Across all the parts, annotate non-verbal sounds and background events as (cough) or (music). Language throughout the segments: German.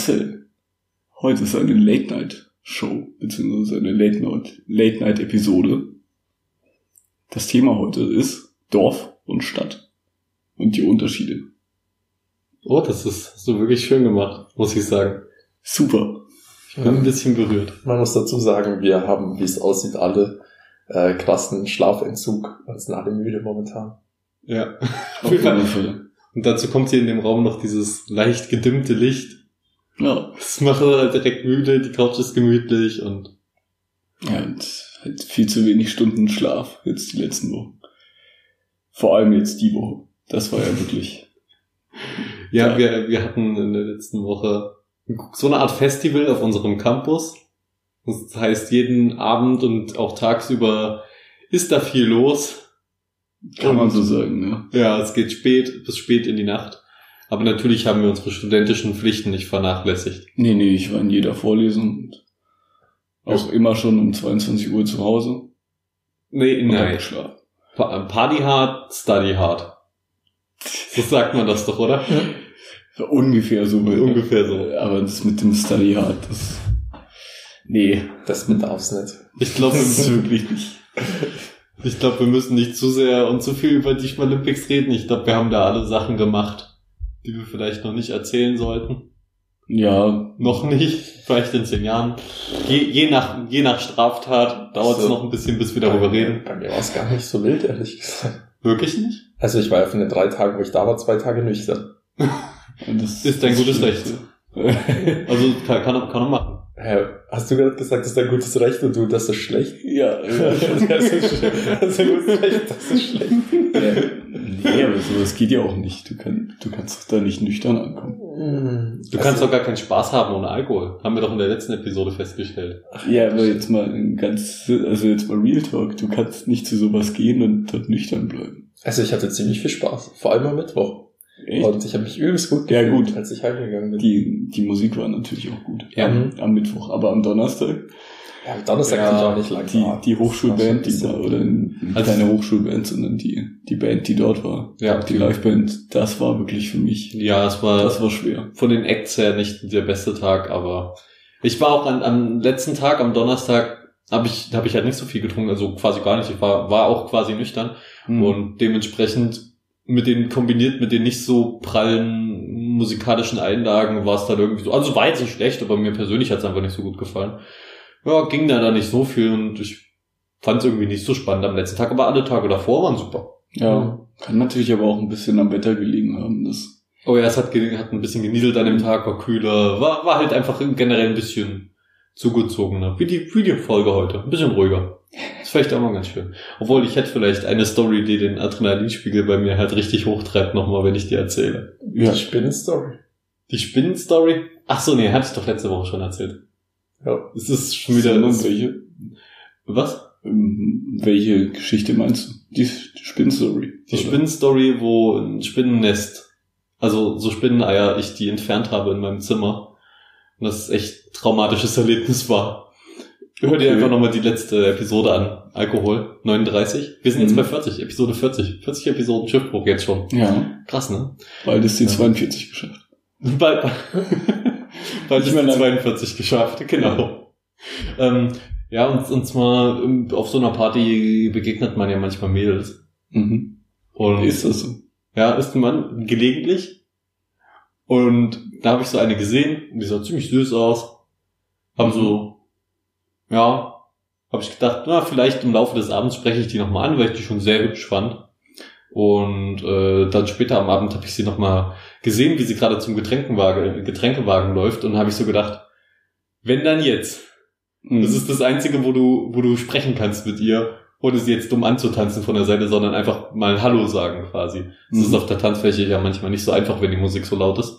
Marcel. Heute ist eine Late-Night-Show, beziehungsweise eine Late-Night-Episode. Das Thema heute ist Dorf und Stadt und die Unterschiede. Oh, das ist hast du wirklich schön gemacht, muss ich sagen. Super. Ich bin ein bisschen berührt. Man muss dazu sagen, wir haben, wie es aussieht, alle äh, krassen Schlafentzug und sind alle müde momentan. Ja. Auf jeden Fall. Und dazu kommt hier in dem Raum noch dieses leicht gedimmte Licht. Ja, Das macht halt direkt müde, die Couch ist gemütlich und ja und halt viel zu wenig Stunden Schlaf jetzt die letzten Wochen. Vor allem jetzt die Woche. Das war ja wirklich. ja, Ja. wir, wir hatten in der letzten Woche so eine Art Festival auf unserem Campus. Das heißt, jeden Abend und auch tagsüber ist da viel los. Kann man so sagen, ne? Ja, es geht spät, bis spät in die Nacht. Aber natürlich haben wir unsere studentischen Pflichten nicht vernachlässigt. Nee, nee, ich war in jeder Vorlesung und auch immer schon um 22 Uhr zu Hause Nee, und nein. geschlafen. Pa- Party hard, study hard. So sagt man das doch, oder? Ungefähr so. (laughs) Ungefähr so. Aber das mit dem Study Hard, das. Nee, Das mit darf's nicht. Ich glaube, das (laughs) ist wirklich nicht. ich glaube, wir müssen nicht zu sehr und zu viel über die Schmalympics reden. Ich glaube, wir haben da alle Sachen gemacht, die wir vielleicht noch nicht erzählen sollten. Ja, Noch nicht, vielleicht in zehn Jahren. Je, je nach, je nach Straftat dauert es So. noch ein bisschen, bis wir darüber reden. Bei mir war es gar nicht so wild, ehrlich gesagt. Wirklich nicht? Also ich war ja von den drei Tagen, wo ich da war, zwei Tage nüchtern. (laughs) das Ist dein gutes Recht. Recht. Also kann, kann, kann man machen. Hä, hast du gerade gesagt, das ist dein gutes Recht und du, das ist schlecht? ja, (laughs) das ist schlecht. Das ist ein gutes Recht, das ist schlecht. Nee, aber sowas geht ja auch nicht. Du, kann, du kannst doch da nicht nüchtern ankommen. Du kannst doch gar keinen Spaß haben ohne Alkohol. Haben wir doch in der letzten Episode festgestellt. Ja, aber jetzt mal ein ganz, also jetzt mal Real Talk. Du kannst nicht zu sowas gehen und dort nüchtern bleiben. Also ich hatte ziemlich viel Spaß, vor allem am Mittwoch. Echt? Und ich habe mich übelst gut Ja, gefühlt, gut. als ich heimgegangen bin. Die, die Musik war natürlich auch gut. Ja. Mhm. Am Mittwoch. Aber am Donnerstag, Ja, Donnerstag Ja, kann ich auch nicht lang die, die Hochschulband, die Das war oder ein Also- keine Hochschulband, sondern die, die Band, die dort war. Ja, Die Liveband, das war wirklich für mich, Ja, es war, das war schwer. von den Acts her nicht der beste Tag, aber ich war auch an, am letzten Tag, am Donnerstag, habe ich, hab ich halt nicht so viel getrunken, also quasi gar nicht. Ich war, war auch quasi nüchtern Hm. und dementsprechend mit den kombiniert mit den nicht so prallen musikalischen Einlagen war es dann irgendwie so. Also war jetzt nicht schlecht, aber mir persönlich hat es einfach nicht so gut gefallen. Ja, ging da dann nicht so viel und ich fand es irgendwie nicht so spannend am letzten Tag, aber alle Tage davor waren super. ja, kann natürlich aber auch ein bisschen am Wetter gelegen haben. Das, Oh ja, es hat, hat ein bisschen genieselt an dem Tag, war kühler, war, war halt einfach generell ein bisschen zugezogener. Wie die, wie die Folge heute. Ein bisschen ruhiger. Das ist vielleicht auch mal ganz schön. Obwohl ich hätte vielleicht eine Story, die den Adrenalinspiegel bei mir halt richtig hochtreibt, nochmal, wenn ich die erzähle. ja, Die Spinnenstory. Die Spinnenstory? Ach so, nee, hatte ich doch letzte Woche schon erzählt. Ja. Es ist schon wieder, Sondern welche, was? ähm, welche Geschichte meinst du? Die Spinnstory. Die Spinnenstory, wo ein Spinnennest, also so Spinneneier, ich die entfernt habe in meinem Zimmer. Und das echt traumatisches Erlebnis war. Hör dir Okay. einfach nochmal die letzte Episode an. Alkohol, 39. Wir sind jetzt Mhm. bei 40, Episode 40. 40 Episoden Schiffbruch jetzt schon. Ja, Krass, ne? bald ist die Ja. 42 geschafft. (laughs) Bald, die lang. 42 geschafft, (laughs) genau. Ähm, ja, und, und zwar ähm, auf so einer Party begegnet man ja manchmal Mädels. Mhm. Und Ist das so? Ja, ist ein Mann, gelegentlich. Und da habe ich so eine gesehen, die sah ziemlich süß aus. Haben so, ja, habe ich gedacht, na, vielleicht im Laufe des Abends spreche ich die nochmal an, weil ich die schon sehr hübsch fand. Und äh, dann später am Abend habe ich sie nochmal gesehen, wie sie gerade zum Getränkenwagen, Getränkewagen läuft und habe ich so gedacht, wenn dann jetzt. Mhm. Das ist das Einzige, wo du, wo du sprechen kannst mit ihr, ohne sie jetzt dumm anzutanzen von der Seite, sondern einfach mal Hallo sagen quasi. Das Mhm. ist auf der Tanzfläche ja manchmal nicht so einfach, wenn die Musik so laut ist.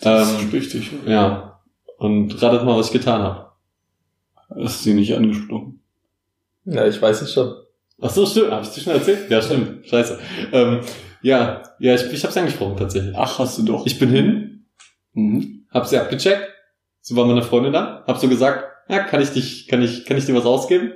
das ähm, ist richtig. Ja. Und ratet mal, was ich getan habe. Hast du sie nicht angesprochen? Ja, ich weiß es schon. Ach so, stimmt. Habe ich dir schon erzählt? Ja, stimmt. Scheiße. Ähm, ja, ja, ich, ich habe angesprochen tatsächlich. Ach, hast du doch. Ich bin hin, Mhm. hab sie abgecheckt. So war meine Freundin da. Hab so gesagt, ja, kann ich dich, kann ich, kann ich dir was ausgeben?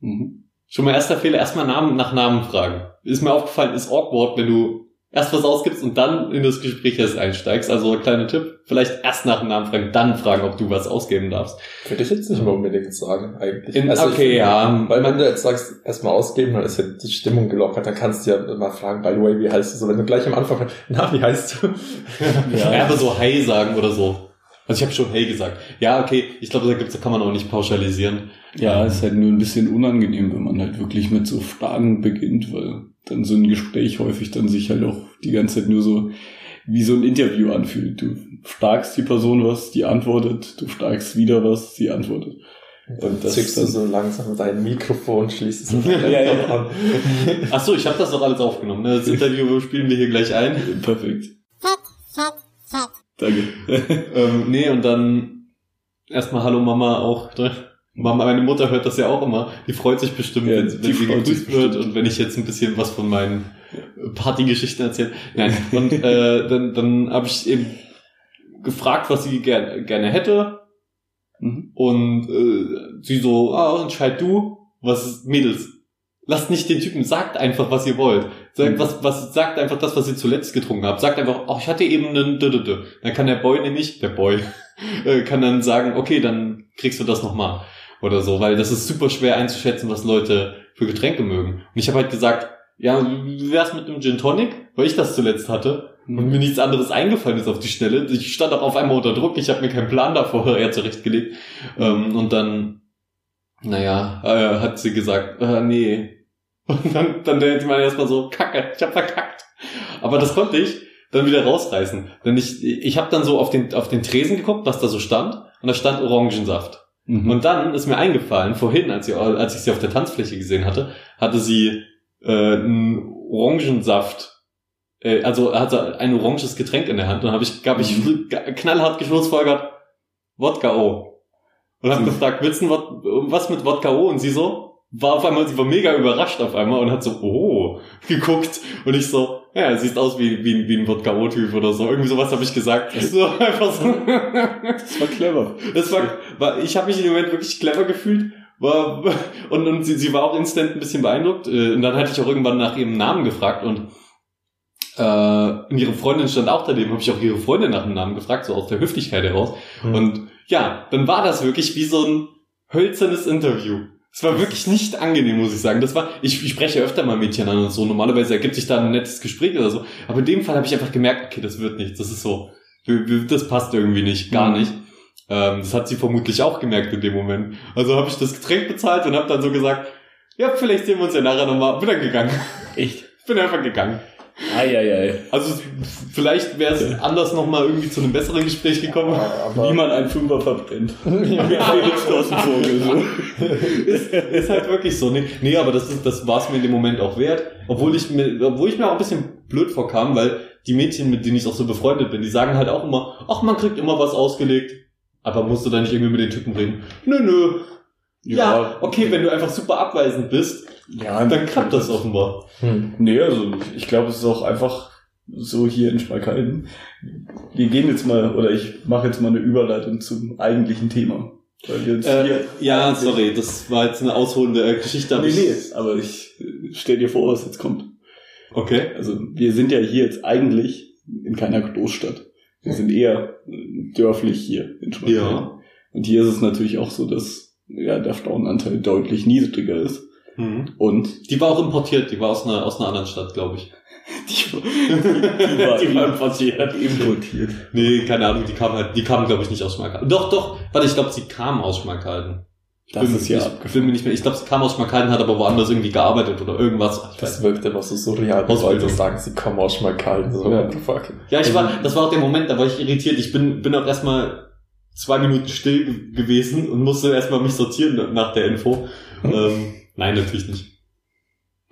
Mhm. Schon mal erster Fehler, erstmal Namen nach Namen fragen. Ist mir aufgefallen, ist awkward, wenn du erst was ausgibst und dann in das Gespräch erst einsteigst. Also kleiner Tipp, vielleicht erst nach dem Namen fragen, dann fragen, ob du was ausgeben darfst. Würde ich jetzt nicht mal unbedingt sagen, eigentlich. In- Also ich okay, finde, ja. Weil wenn du jetzt sagst, erstmal ausgeben, dann ist ja die Stimmung gelockert, dann kannst du ja mal fragen, by the way, wie heißt du so? Wenn du gleich am Anfang fragst, na, wie heißt du? (laughs) Ja. Einfach so Hey sagen oder so. Also ich habe schon Hey gesagt. Ja, okay, ich glaube, da gibt's, da kann man auch nicht pauschalisieren. Ja, ist halt nur ein bisschen unangenehm, wenn man halt wirklich mit so Fragen beginnt, weil dann so ein Gespräch häufig dann sich halt auch die ganze Zeit nur so wie so ein Interview anfühlt. Du fragst die Person was, die antwortet, du fragst wieder was, sie antwortet. Und das zückst du so langsam dein Mikrofon, schließt es (laughs) Ja, ja, an. Ach so, ich habe das doch alles aufgenommen. Ne? Das Interview spielen wir hier gleich ein. Perfekt. Danke. (laughs) Ähm, nee, und dann erstmal Hallo Mama auch. Mama, meine Mutter hört das ja auch immer. Die freut sich bestimmt, Ja, wenn, wenn sie gegrüßt wird und wenn ich jetzt ein bisschen was von meinen Partygeschichten erzähle. Nein, und äh, (laughs) dann, dann habe ich eben gefragt, was sie ger gerne hätte. Mhm. Und äh, sie so, ah, entscheid du, was ist Mädels. Lasst nicht den Typen, sagt einfach, was ihr wollt. Sagt, Mhm. was, was, sagt einfach das, was ihr zuletzt getrunken habt. Sagt einfach, oh, ich hatte eben einen dü, dü. Dann kann der Boy nämlich, der Boy, (laughs) äh, kann dann sagen, okay, dann kriegst du das nochmal. Oder so, weil das ist super schwer einzuschätzen, was Leute für Getränke mögen. Und ich habe halt gesagt, ja, wie wär's mit einem Gin Tonic? Weil ich das zuletzt hatte und mir nichts anderes eingefallen ist auf die Schnelle. Ich stand auch auf einmal unter Druck, ich habe mir keinen Plan davor (laughs) eher zurechtgelegt. Ähm, und dann, naja, äh, hat sie gesagt, äh, nee. (laughs) Und dann, dann denkt man erstmal so, kacke, ich hab verkackt. Aber das konnte ich dann wieder rausreißen. Denn ich, ich habe dann so auf den, auf den Tresen geguckt, was da so stand. Und da stand Orangensaft. Mhm. Und dann ist mir eingefallen, vorhin, als, sie, als ich sie auf der Tanzfläche gesehen hatte, hatte sie äh, einen Orangensaft, äh, also hatte ein oranges Getränk in der Hand. Und habe ich, hab ich Mhm. knallhart geschlussfolgert, Wodka O. Und habe Mhm. gefragt, willst du was mit Wodka O? Und sie so, war auf einmal, sie war mega überrascht auf einmal und hat so, oh, geguckt. Und ich so, ja, siehst aus wie, wie, wie ein Wodka O-Typ oder so. Irgendwie sowas habe ich gesagt. So einfach so. Das war clever. Das war, war ich habe mich in dem Moment wirklich clever gefühlt. War, und und sie, sie war auch instant ein bisschen beeindruckt. Äh, Und dann hatte ich auch irgendwann nach ihrem Namen gefragt und äh, und ihre Freundin stand auch daneben, habe ich auch ihre Freundin nach dem Namen gefragt, so aus der Höflichkeit heraus. Mhm. Und ja, dann war das wirklich wie so ein hölzernes Interview. Es war wirklich nicht angenehm, muss ich sagen. Das war, ich, ich spreche öfter mal Mädchen an und so. Normalerweise ergibt sich da ein nettes Gespräch oder so. Aber in dem Fall habe ich einfach gemerkt, okay, das wird nichts. Das ist so, das passt irgendwie nicht, gar Mhm. nicht. Ähm, das hat sie vermutlich auch gemerkt in dem Moment. Also habe ich das Getränk bezahlt und habe dann so gesagt, ja, vielleicht sehen wir uns ja nachher nochmal. Bin dann gegangen. Echt? (laughs) Bin einfach gegangen. Eieiei. Also vielleicht wäre es anders nochmal irgendwie zu einem besseren Gespräch gekommen. aber Wie man einen Fünfer verbrennt. (laughs) ja, Vogel. So. ist, ist halt wirklich so. Nee, nee aber das, ist, das war es mir in dem Moment auch wert. Obwohl ich, mir, obwohl ich mir auch ein bisschen blöd vorkam, weil die Mädchen, mit denen ich auch so befreundet bin, die sagen halt auch immer, ach, man kriegt immer was ausgelegt. Aber musst du da nicht irgendwie mit den Typen reden? Nö, nö. Ja, okay, wenn du einfach super abweisend bist, ja, dann klappt das offenbar. Hm. Nee, also ich glaube, es ist auch einfach so hier in Schmalkalden. Wir gehen jetzt mal, oder ich mache jetzt mal eine Überleitung zum eigentlichen Thema. Äh, ja, sorry, das war jetzt eine ausholende äh, Geschichte. aber Nee, ich- nee, aber ich äh, stell dir vor, was jetzt kommt. Okay. Also wir sind ja hier jetzt eigentlich in keiner Großstadt. Wir sind eher äh, dörflich hier in Schmalkalden. Ja. Und hier ist es natürlich auch so, dass ja, der Frauenanteil deutlich niedriger ist. Mhm. Und Die war auch importiert, die war aus einer, aus einer anderen Stadt, glaube ich. die, (laughs) die, war, Die war importiert. importiert. Nee, keine Ahnung, die kam halt, die kam, glaube ich, nicht aus Schmalkalden. Doch, doch, warte, ich glaube, sie kam aus Schmalkalden. Ich Das bin- ist ja ich abgefahren. bin mir nicht mehr, ich glaube, sie kam aus Schmalkalden, hat aber woanders irgendwie gearbeitet oder irgendwas. Ich Das wirkt immer so surreal, wenn. Leute sagen, sie kommen aus Schmalkalden. So, Ja. fuck. Ja, ich war, das war auch der Moment, da war ich irritiert. Ich bin, bin auch erstmal zwei Minuten still ge- gewesen und musste erstmal mich sortieren nach der Info. ähm, nein, natürlich nicht.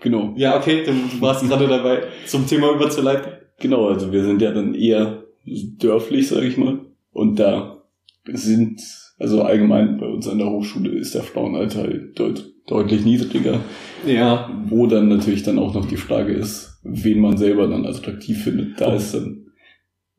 Genau. Ja, okay, du, du warst gerade dabei, zum Thema überzuleiten. Genau, also wir sind ja dann eher dörflich, sage ich mal. Und da sind, also allgemein bei uns an der Hochschule ist der Frauenanteil deut deutlich niedriger. Ja. Wo dann natürlich dann auch noch die Frage ist, wen man selber dann attraktiv findet. Da Oh. ist dann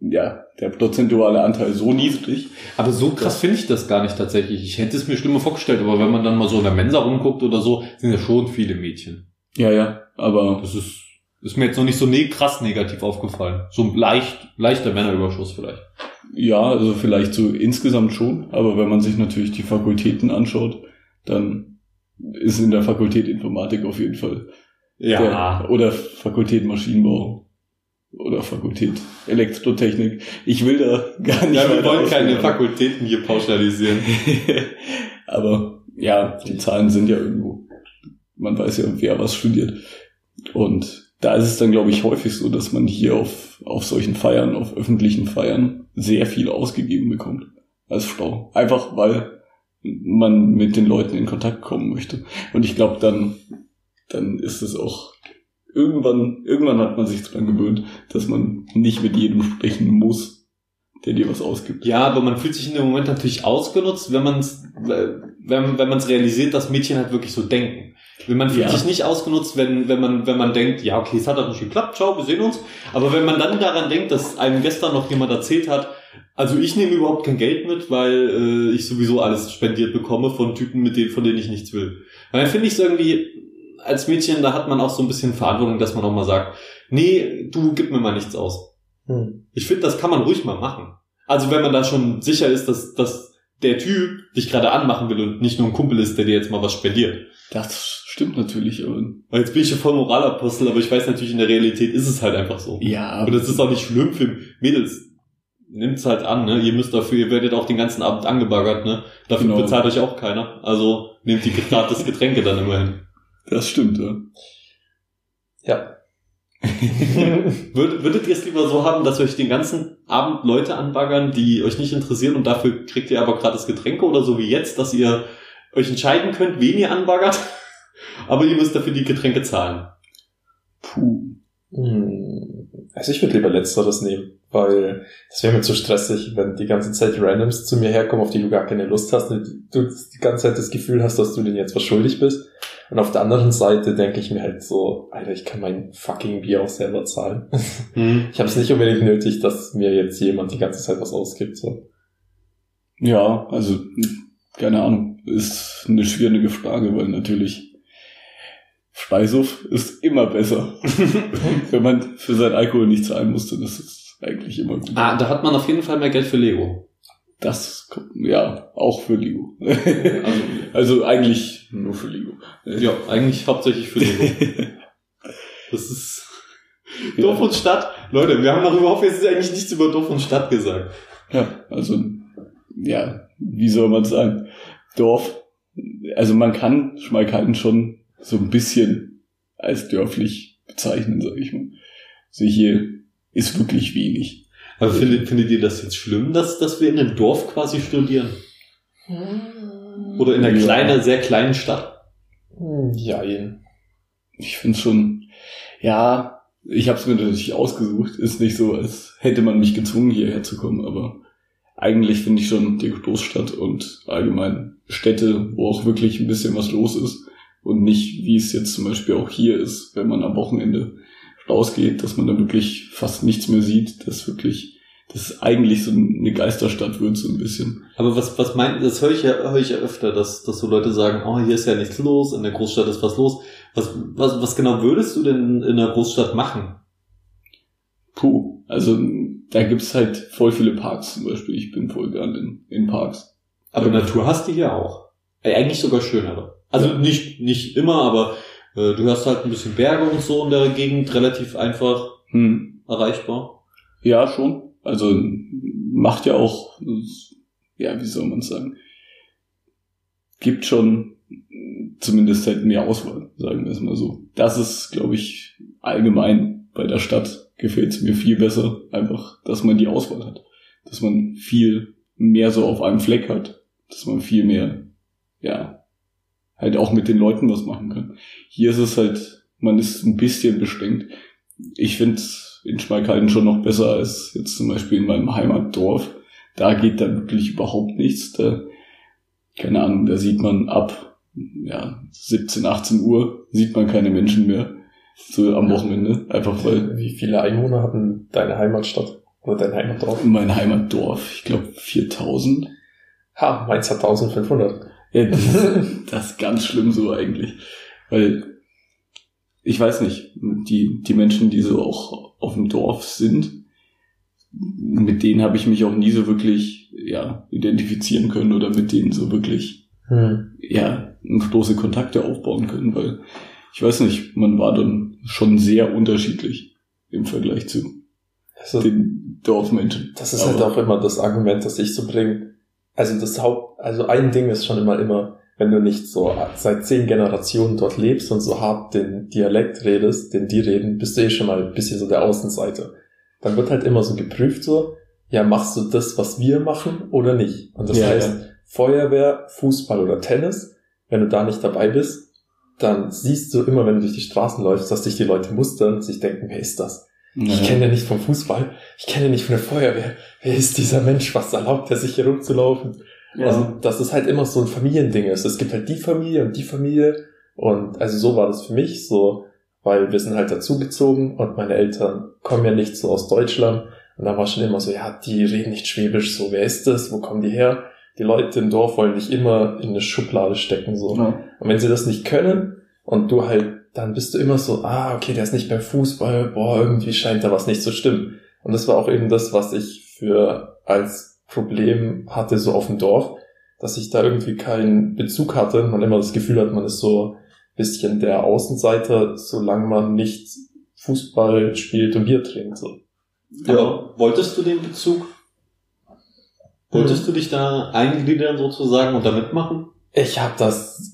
ja, der prozentuale Anteil so niedrig. Aber so krass finde ich das gar nicht tatsächlich. Ich hätte es mir schlimmer vorgestellt, aber wenn man dann mal so in der Mensa rumguckt oder so, sind ja schon viele Mädchen. Ja, ja, aber Das ist, ist mir jetzt noch nicht so ne krass negativ aufgefallen. So ein leicht, leichter Männerüberschuss vielleicht. ja, also vielleicht so insgesamt schon, aber wenn man sich natürlich die Fakultäten anschaut, dann ist in der Fakultät Informatik auf jeden Fall Der, oder Fakultät Maschinenbau. Oder Fakultät Elektrotechnik. Ich will da gar nicht. Ja, wir wollen keine ausführen. Fakultäten hier pauschalisieren. (laughs) Aber ja, die Zahlen sind ja irgendwo. Man weiß ja, wer was studiert. Und da ist es dann, glaube ich, häufig so, dass man hier auf, auf solchen Feiern, auf öffentlichen Feiern, sehr viel ausgegeben bekommt als Frau. Einfach weil man mit den Leuten in Kontakt kommen möchte. Und ich glaube, dann, dann ist es auch irgendwann, irgendwann hat man sich dran gewöhnt, dass man nicht mit jedem sprechen muss, der dir was ausgibt. Ja, aber man fühlt sich in dem Moment natürlich ausgenutzt, wenn man es, wenn, wenn man es realisiert, dass Mädchen halt wirklich so denken. Wenn man fühlt Ja. sich nicht ausgenutzt, wenn, wenn man, wenn man denkt, ja, okay, es hat doch nicht geklappt, ciao, wir sehen uns. Aber wenn man dann daran denkt, dass einem gestern noch jemand erzählt hat, also ich nehme überhaupt kein Geld mit, weil äh, ich sowieso alles spendiert bekomme von Typen, mit denen, von denen ich nichts will. Dann finde ich es irgendwie, als Mädchen, da hat man auch so ein bisschen Verantwortung, dass man auch mal sagt, nee, du gib mir mal nichts aus. Hm. Ich finde, das kann man ruhig mal machen. Also wenn man da schon sicher ist, dass, dass der Typ dich gerade anmachen will und nicht nur ein Kumpel ist, der dir jetzt mal was spendiert. Das stimmt natürlich, jetzt bin ich ja voll Moralapostel, aber ich weiß natürlich, in der Realität ist es halt einfach so. ja, Und das ist auch nicht schlimm für Mädels. Nimmt's halt an, ne? Ihr müsst dafür, ihr werdet auch den ganzen Abend angebaggert, ne? Dafür Genau. bezahlt euch auch keiner. Also nehmt die gratis Getränke dann immerhin. Das stimmt, ja. Ja. (laughs) Würd, würdet ihr es lieber so haben, dass euch den ganzen Abend Leute anbaggern, die euch nicht interessieren und dafür kriegt ihr aber gratis Getränke oder so wie jetzt, dass ihr euch entscheiden könnt, wen ihr anbaggert, (laughs) aber ihr müsst dafür die Getränke zahlen? Puh. Hm. Also ich würde lieber Letzteres nehmen, weil das wäre mir zu stressig, wenn die ganze Zeit Randoms zu mir herkommen, auf die du gar keine Lust hast und du die ganze Zeit das Gefühl hast, dass du denen jetzt was schuldig bist. Und auf der anderen Seite denke ich mir halt so, Alter, ich kann mein fucking Bier auch selber zahlen. (laughs) Ich habe es nicht unbedingt nötig, dass mir jetzt jemand die ganze Zeit was ausgibt. So. Ja, also, keine Ahnung, ist eine schwierige Frage, weil natürlich Speisuff ist immer besser. (laughs) Wenn man für sein Alkohol nicht zahlen musste, das ist eigentlich immer gut. Ah, da hat man auf jeden Fall mehr Geld für Lego. Das, kommt- ja, auch für Lego. Also, (laughs) also eigentlich nur für Lego. ja, eigentlich hauptsächlich für Lego. (laughs) Das ist (laughs) Dorf und Stadt. Leute, wir haben noch überhaupt jetzt eigentlich nichts über Dorf und Stadt gesagt. Ja, also, ja, wie soll man sagen? Dorf, also man kann Schmalkalden schon so ein bisschen als dörflich bezeichnen, sag ich mal. Also hier ist wirklich wenig. Aber findet, findet ihr das jetzt schlimm, dass, dass wir in einem Dorf quasi studieren? Oder in einer Ja. kleinen, sehr kleinen Stadt? Hm, Jein. Ich finde schon, ja, ich habe es mir natürlich ausgesucht. Ist nicht so, als hätte man mich gezwungen, hierher zu kommen, aber eigentlich finde ich schon die Großstadt und allgemein Städte, wo auch wirklich ein bisschen was los ist und nicht, wie es jetzt zum Beispiel auch hier ist, wenn man am Wochenende rausgeht, dass man da wirklich fast nichts mehr sieht, dass wirklich, das eigentlich so eine Geisterstadt wird, so ein bisschen. Aber was, was meint, das höre ich ja, höre ich ja öfter, dass, dass so Leute sagen, oh, hier ist ja nichts los, in der Großstadt ist was los. Was, was, was genau würdest du denn in der Großstadt machen? Puh, also da gibt's halt voll viele Parks zum Beispiel. Ich bin voll gern in, in Parks. Aber Ja. Natur hast du hier auch. Äh, eigentlich sogar schönere. Also Ja. nicht, nicht immer, aber äh, du hast halt ein bisschen Berge und so in der Gegend, relativ einfach Hm. erreichbar. Ja, schon. Also macht ja auch, ja, wie soll man sagen, gibt schon zumindest halt mehr Auswahl, sagen wir es mal so. Das ist, glaube ich, allgemein bei der Stadt gefällt es mir viel besser, einfach, dass man die Auswahl hat. Dass man viel mehr so auf einem Fleck hat. Dass man viel mehr, ja, halt auch mit den Leuten was machen kann. Hier ist es halt, man ist ein bisschen beschränkt. Ich finde in Schmalkalden schon noch besser als jetzt zum Beispiel in meinem Heimatdorf. Da geht dann wirklich überhaupt nichts. Da, keine Ahnung, da sieht man ab ja, 17, 18 Uhr sieht man keine Menschen mehr. So am Wochenende. Einfach weil, Wie viele Einwohner hat denn deine Heimatstadt? Oder dein Heimatdorf? Mein Heimatdorf, ich glaube 4000. Ha, Mainz hat 1500. Ja, das, ist- (laughs) das ist ganz schlimm so eigentlich. Weil, ich weiß nicht, die, die Menschen, die so auch auf dem Dorf sind, mit denen habe ich mich auch nie so wirklich, ja, identifizieren können oder mit denen so wirklich, Hm. ja, große Kontakte aufbauen können, weil, ich weiß nicht, man war dann schon sehr unterschiedlich im Vergleich zu Also, den Dorfmenschen. das ist halt Aber- auch immer das Argument, das ich so bringe. Also das Haupt, also ein Ding ist schon immer immer, wenn du nicht so seit zehn Generationen dort lebst und so hart den Dialekt redest, den die reden, bist du eh schon mal ein bisschen so der Außenseiter. Dann wird halt immer so geprüft so, ja, machst du das, was wir machen oder nicht? Und das Ja, heißt, Feuerwehr, Fußball oder Tennis, wenn du da nicht dabei bist, dann siehst du immer, wenn du durch die Straßen läufst, dass dich die Leute mustern und sich denken, wer ist das? Ich Ja. kenne den nicht vom Fußball, ich kenne den nicht von der Feuerwehr. Wer ist dieser Mensch? Was erlaubt er sich hier rumzulaufen? Ja. Also, dass es halt immer so ein Familiending ist. Es gibt halt die Familie und die Familie. Und also so war das für mich so, weil wir sind halt dazugezogen und meine Eltern kommen ja nicht so aus Deutschland. Und da war schon immer so, ja, die reden nicht Schwäbisch, so, wer ist das? Wo kommen die her? Die Leute im Dorf wollen dich immer in eine Schublade stecken, so. Ja. Und wenn sie das nicht können und du halt, dann bist du immer so, ah, okay, der ist nicht beim Fußball, boah, irgendwie scheint da was nicht zu stimmen. Und das war auch eben das, was ich für als Problem hatte, so auf dem Dorf, dass ich da irgendwie keinen Bezug hatte. Man immer das Gefühl hat, man ist so ein bisschen der Außenseiter, solange man nicht Fußball spielt und Bier trinkt, so. Aber wolltest du den Bezug? Wolltest du dich da eingliedern sozusagen und da mitmachen? Ich habe das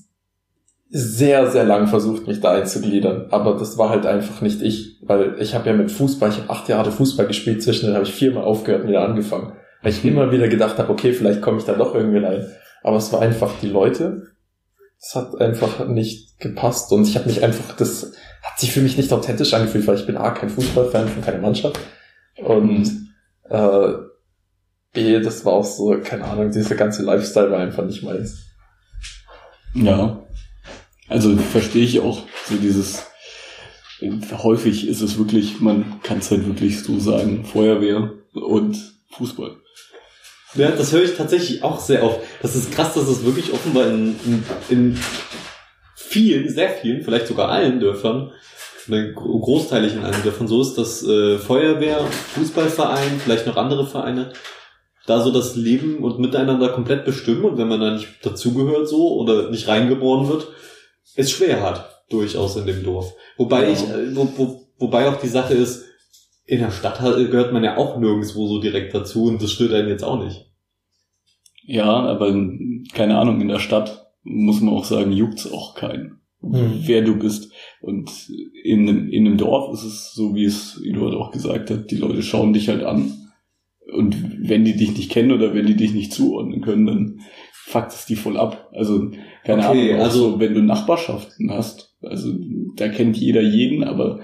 sehr, sehr lang versucht, mich da einzugliedern, aber das war halt einfach nicht ich, weil ich habe ja mit Fußball, ich habe acht Jahre Fußball gespielt, zwischendurch habe ich viermal aufgehört und wieder angefangen, weil ich immer wieder gedacht habe, okay, vielleicht komme ich da doch irgendwie rein, aber es war einfach die Leute, es hat einfach nicht gepasst. Und ich habe mich einfach, das hat sich für mich nicht authentisch angefühlt, weil ich bin A, kein Fußballfan von keiner Mannschaft. Und äh, B, das war auch so, keine Ahnung, dieser ganze Lifestyle war einfach nicht meins. Ja. Also verstehe ich auch so dieses, häufig ist es wirklich, man kann es halt wirklich so sagen, Feuerwehr und Fußball. Ja, das höre ich tatsächlich auch sehr oft. Das ist krass, dass es wirklich offenbar in, in, vielen, sehr vielen, vielleicht sogar allen Dörfern, großteilig in allen Dörfern so ist, dass äh, Feuerwehr, Fußballverein, vielleicht noch andere Vereine, da so das Leben und Miteinander komplett bestimmen und wenn man da nicht dazugehört so oder nicht reingeboren wird, es schwer hat, durchaus in dem Dorf. Wobei Ja. ich, äh, wo, wo, wobei auch die Sache ist, in der Stadt gehört man ja auch nirgendwo so direkt dazu und das stört einen jetzt auch nicht. Ja, aber keine Ahnung, in der Stadt muss man auch sagen, juckt's auch keinen, Hm. wer du bist. Und in, einem- in einem Dorf ist es so, wie es Eduard auch gesagt hat, die Leute schauen dich halt an. Und wenn die dich nicht kennen oder wenn die dich nicht zuordnen können, dann fuckt es die voll ab. Also, keine Okay, Ahnung, also- so, wenn du Nachbarschaften hast, also da kennt jeder jeden, aber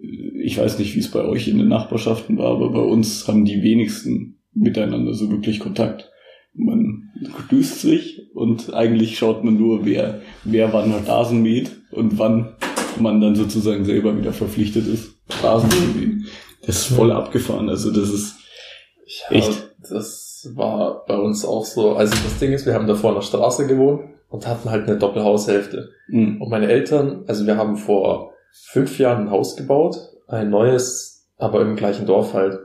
äh, ich weiß nicht, wie es bei euch in den Nachbarschaften war, aber bei uns haben die wenigsten miteinander so wirklich Kontakt. Man grüßt sich und eigentlich schaut man nur, wer, wer wann Rasen mäht und wann man dann sozusagen selber wieder verpflichtet ist, Rasen zu mähen. Das ist voll abgefahren. Also das ist, Echt? das war bei uns auch so. Also das Ding ist, wir haben davor an der Straße gewohnt und hatten halt eine Doppelhaushälfte. mh, Und meine Eltern, also wir haben vor fünf Jahren ein Haus gebaut, ein neues, aber im gleichen Dorf halt.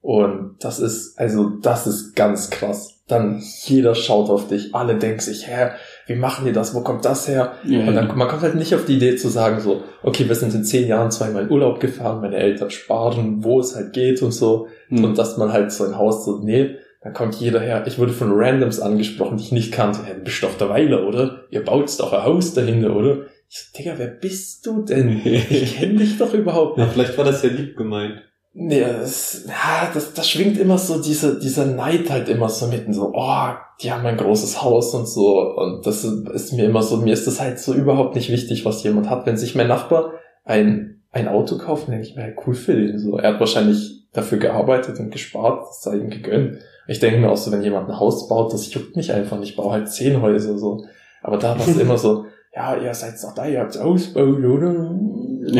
Und das ist, also das ist ganz krass. Dann jeder schaut auf dich, alle denken sich, hä, wie machen die das, wo kommt das her? ja, Und dann, man kommt halt nicht auf die Idee zu sagen so, okay, wir sind in zehn Jahren zweimal in Urlaub gefahren, meine Eltern sparen, wo es halt geht und so. Mh. Und dass man halt so ein Haus so, nee, dann kommt jeder her. Ich wurde von Randoms angesprochen, die ich nicht kannte. Ja, du bist doch der Weiler, oder? Ihr baut doch ein Haus dahinter, oder? Ich so, Digga, wer bist du denn? Ich (laughs) kenne dich doch überhaupt Ja, nicht. vielleicht war das ja lieb gemeint. Nee, das, ja, das, das schwingt immer so, diese, dieser Neid halt immer so mitten, so, oh, die haben ein großes Haus und so. Und das ist mir immer so, mir ist das halt so überhaupt nicht wichtig, was jemand hat. Wenn sich mein Nachbar ein, ein Auto kauft, denke ich mir, cool für den. So, er hat wahrscheinlich dafür gearbeitet und gespart, das sei ihm gegönnt. Ich denke mir auch so, wenn jemand ein Haus baut, das juckt mich einfach nicht. Ich baue halt zehn Häuser so. Aber da war es (laughs) immer so, ja, ihr seid doch da, ihr habt's ausbaut, oder? (laughs)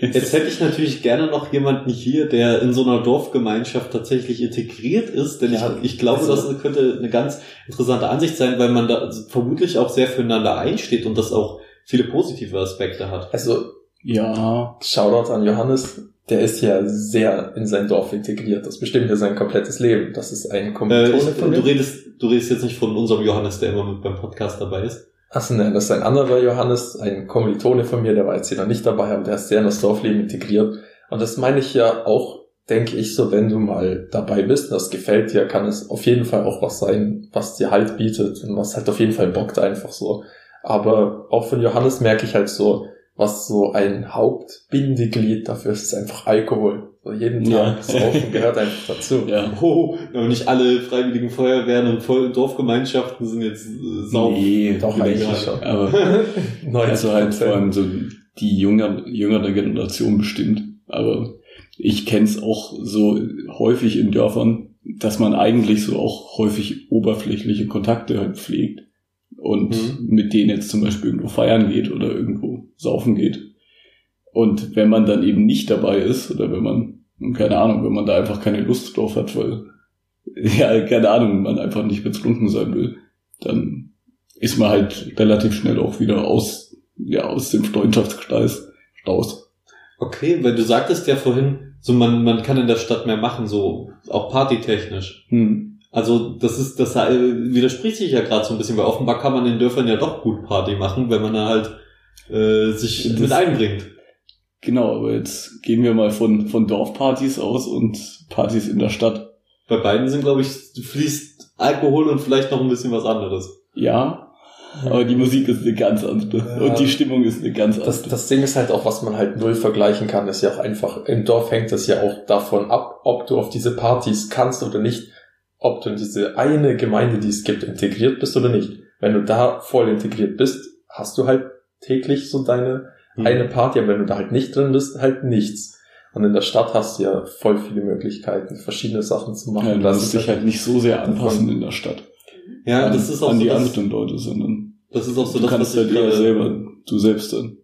Jetzt hätte ich natürlich gerne noch jemanden hier, der in so einer Dorfgemeinschaft tatsächlich integriert ist, denn Ja, ich, ich glaube, also- das könnte eine ganz interessante Ansicht sein, weil man da vermutlich auch sehr füreinander einsteht und das auch viele positive Aspekte hat. Also, ja, Shoutout an Johannes, der ist ja sehr in sein Dorf integriert. Das bestimmt ja sein komplettes Leben. Das ist ein Äh, Kommilitone ich, von du mir. redest, du redest jetzt nicht von unserem Johannes, der immer mit beim Podcast dabei ist. Achso, nein, das ist ein anderer Johannes, ein Kommilitone von mir, der war jetzt hier noch nicht dabei, aber der ist sehr in das Dorfleben integriert. Und das meine ich ja auch, denke ich, so, wenn du mal dabei bist, und das gefällt dir, kann es auf jeden Fall auch was sein, was dir Halt bietet und was halt auf jeden Fall bockt einfach so. Aber auch von Johannes merke ich halt so, was so ein Hauptbindeglied dafür ist, ist einfach Alkohol. So jeden Ja. Tag saufen gehört einfach dazu. ja. Oh, aber nicht alle freiwilligen Feuerwehren und Voll- Dorfgemeinschaften sind jetzt äh, sauber. Nee, Doch, eigentlich schon. Aber (laughs) 90%. also halt vor allem so die jüngere, jüngere Generation bestimmt. Aber ich kenne es auch so häufig in Dörfern, dass man eigentlich so auch häufig oberflächliche Kontakte halt pflegt und Mhm. mit denen jetzt zum Beispiel irgendwo feiern geht oder irgendwo saufen geht. Und wenn man dann eben nicht dabei ist oder wenn man, keine Ahnung, wenn man da einfach keine Lust drauf hat, weil, (laughs) ja, keine Ahnung, man einfach nicht betrunken sein will, dann ist man halt relativ schnell auch wieder aus, ja, aus dem Freundschaftskreis raus. Okay, weil du sagtest ja vorhin, so man, man kann in der Stadt mehr machen, so auch partytechnisch. Hm. Also das ist, das äh, widerspricht sich ja gerade so ein bisschen, weil offenbar kann man in Dörfern ja doch gut Party machen, wenn man da halt äh, sich Das- mit einbringt. Genau, aber jetzt gehen wir mal von, von Dorfpartys aus und Partys in der Stadt. Bei beiden sind, glaube ich, fließt Alkohol und vielleicht noch ein bisschen was anderes. Ja, aber die Musik ist eine ganz andere. Ja. Und die Stimmung ist eine ganz andere. Das, das Ding ist halt auch, was man halt null vergleichen kann, ist ja auch einfach, im Dorf hängt das ja auch davon ab, ob du auf diese Partys kannst oder nicht, ob du in diese eine Gemeinde, die es gibt, integriert bist oder nicht. Wenn du da voll integriert bist, hast du halt täglich so deine Hm. eine Party, aber wenn du da halt nicht drin bist, halt nichts. Und in der Stadt hast du ja voll viele Möglichkeiten, verschiedene Sachen zu machen. ja, du Das musst ist dich halt nicht so sehr anpassen in der Stadt. Ja, an, das ist auch an so die das, anderen Leute, sondern das ist auch so du das, kannst was ich halt eher gerade, selber du selbst sein.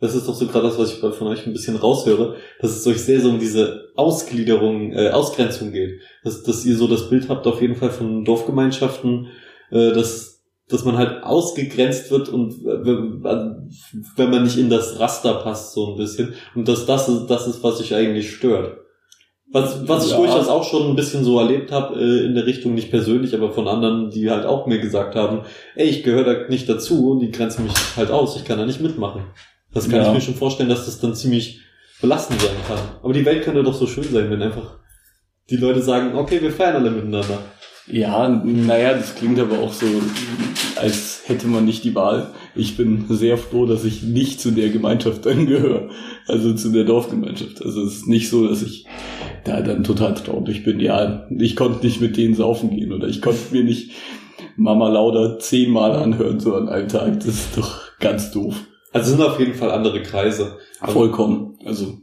Das ist doch so gerade das, was ich von euch ein bisschen raushöre, dass es euch sehr so um diese Ausgliederung, äh, Ausgrenzung geht. Dass, dass ihr so das Bild habt auf jeden Fall von Dorfgemeinschaften, äh, dass, dass man halt ausgegrenzt wird und äh, wenn, wenn man nicht in das Raster passt so ein bisschen. Und dass das ist, das ist, was sich eigentlich stört. Was, was ich Ja. durchaus auch schon ein bisschen so erlebt habe, äh, in der Richtung, nicht persönlich, aber von anderen, die halt auch mir gesagt haben, ey, ich gehöre da nicht dazu, die grenzen mich halt aus, ich kann da nicht mitmachen. Das kann Ja. ich mir schon vorstellen, dass das dann ziemlich belastend sein kann. Aber die Welt könnte doch so schön sein, wenn einfach die Leute sagen, okay, wir feiern alle miteinander. Ja, naja, das klingt aber auch so, als hätte man nicht die Wahl. Ich bin sehr froh, dass ich nicht zu der Gemeinschaft dann gehöre. Also zu der Dorfgemeinschaft. Also es ist nicht so, dass ich da dann total traurig bin. Ja, ich konnte nicht mit denen saufen gehen oder ich konnte mir nicht Mama Lauda zehnmal anhören so an einem Tag. Das ist doch ganz doof. Also es sind auf jeden Fall andere Kreise. Vollkommen. Also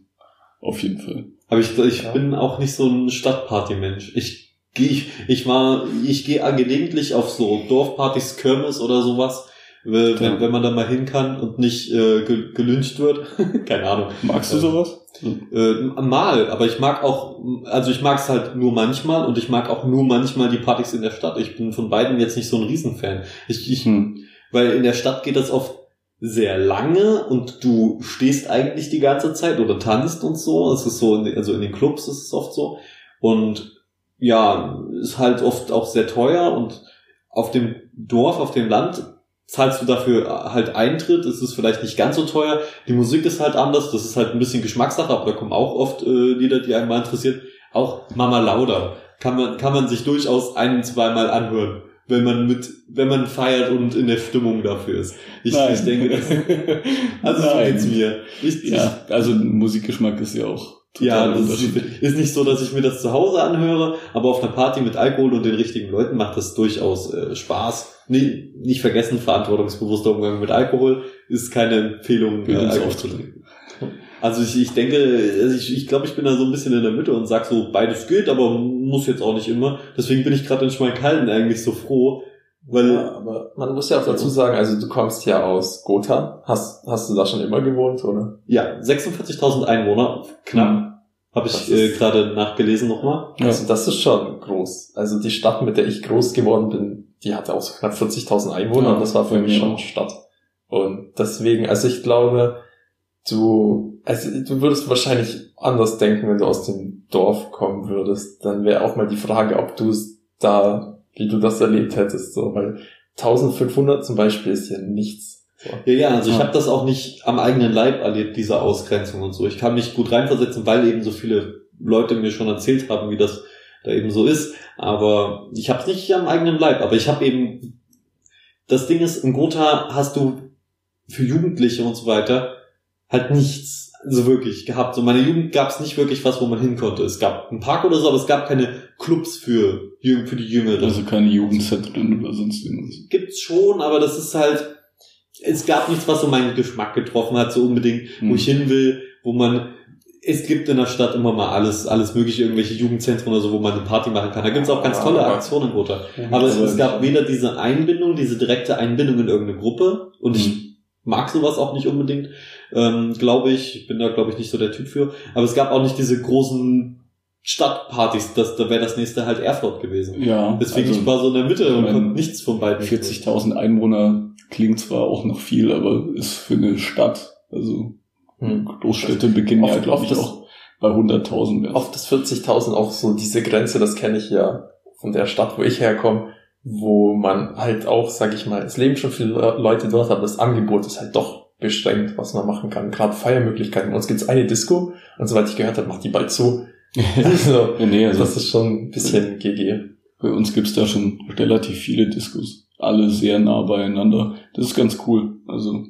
auf jeden Fall. Aber ich, ich Ja. bin auch nicht so ein Stadtparty-Mensch. Ich gehe, ich, ich war, ich gehe gelegentlich auf so Dorfpartys, Kirmes oder sowas, wenn, Ja. wenn man da mal hin kann und nicht äh, ge- gelyncht wird. (laughs) Keine Ahnung. Magst du Ja. sowas? Äh, mal, aber ich mag auch, also ich mag es halt nur manchmal und ich mag auch nur manchmal die Partys in der Stadt. Ich bin von beiden jetzt nicht so ein Riesenfan. Ich, ich, Hm. weil in der Stadt geht das oft sehr lange und du stehst eigentlich die ganze Zeit oder tanzt und so. Es ist so, in den- also in den Clubs ist es oft so. Und ja, ist halt oft auch sehr teuer und auf dem Dorf, auf dem Land zahlst du dafür halt Eintritt, es ist vielleicht nicht ganz so teuer, die Musik ist halt anders, das ist halt ein bisschen Geschmackssache, aber da kommen auch oft äh, Lieder, die einen mal interessieren. Auch Mama Lauda kann man, kann man sich durchaus ein, zweimal anhören, wenn man mit, wenn man feiert und in der Stimmung dafür ist. Ich, ich denke, das, also so Nein. geht's mir. Ich, Ja, also Musikgeschmack ist ja auch ja, total das ist, nicht so, dass ich mir das zu Hause anhöre, aber auf einer Party mit Alkohol und den richtigen Leuten macht das durchaus äh, Spaß. Nee, nicht vergessen, verantwortungsbewusster Umgang mit Alkohol ist keine Empfehlung, äh, Alkohol zu trinken. Also ich, ich denke, also ich, ich glaube, ich bin da so ein bisschen in der Mitte und sag so, beides geht, aber muss jetzt auch nicht immer. Deswegen bin ich gerade in Schmalkalden eigentlich so froh, Weil, Ja, aber man muss ja auch dazu sagen, also du kommst ja aus Gotha. Hast, hast du da schon immer gewohnt, oder? ja, 46.000 Einwohner, knapp, habe Das ich äh, gerade nachgelesen nochmal. Ja. Also das ist schon groß. Also die Stadt, mit der ich groß geworden bin, die hatte auch so knapp 40.000 Einwohner Ja, und das war für mich mir schon. Stadt. Und deswegen, also ich glaube, du, also du würdest wahrscheinlich anders denken, wenn du aus dem Dorf kommen würdest. Dann wäre auch mal die Frage, ob du es da, wie du das erlebt hättest, so, weil 1500 zum Beispiel ist ja nichts. So. Ja, ja, also ich habe das auch nicht am eigenen Leib erlebt, diese Ausgrenzung und so. Ich kann mich gut reinversetzen, weil eben so viele Leute mir schon erzählt haben, wie das da eben so ist. Aber ich habe es nicht am eigenen Leib. Aber ich habe eben, das Ding ist, in Gotha hast du für Jugendliche und so weiter halt nichts so wirklich gehabt. So meine Jugend gab es nicht wirklich was, wo man hin konnte. Es gab einen Park oder so, aber es gab keine Clubs für, für die Jüngeren. Also keine Jugendzentren oder sonst irgendwas. gibt's schon, aber das ist halt, es gab nichts, was so meinen Geschmack getroffen hat, so unbedingt, wo Hm. ich hin will, wo man, es gibt in der Stadt immer mal alles, alles mögliche, irgendwelche Jugendzentren oder so, wo man eine Party machen kann. Da gibt's auch ganz tolle Aktionen in Gotha. Aber es, es gab weder diese Einbindung, diese direkte Einbindung in irgendeine Gruppe und ich Hm. mag sowas auch nicht unbedingt, ähm, glaube ich. Ich bin da, glaube ich, nicht so der Typ für. Aber es gab auch nicht diese großen Stadtpartys, das, da wäre das nächste halt Erfurt gewesen. Ja, Deswegen, also ich war so in der Mitte und konnte nichts von beiden. 40.000 Einwohner klingt zwar auch noch viel, aber ist für eine Stadt, also Hm. Großstädte beginnen ja, Oft- glaube oft ich, ist- auch bei 100.000 erst. Oft ist 40.000 auch so diese Grenze, das kenne ich ja von der Stadt, wo ich herkomme, wo man halt auch, sag ich mal, es leben schon viele Le- Leute dort, aber das Angebot ist halt doch beschränkt, was man machen kann. Gerade Feiermöglichkeiten. Bei uns gibt's eine Disco und soweit ich gehört habe, macht die bald zu. (laughs) Also, Ja, nee, also das ist schon ein bisschen GG. bei uns gibt's da schon relativ viele Diskos. Alle sehr nah beieinander. Das ist ganz cool. Also,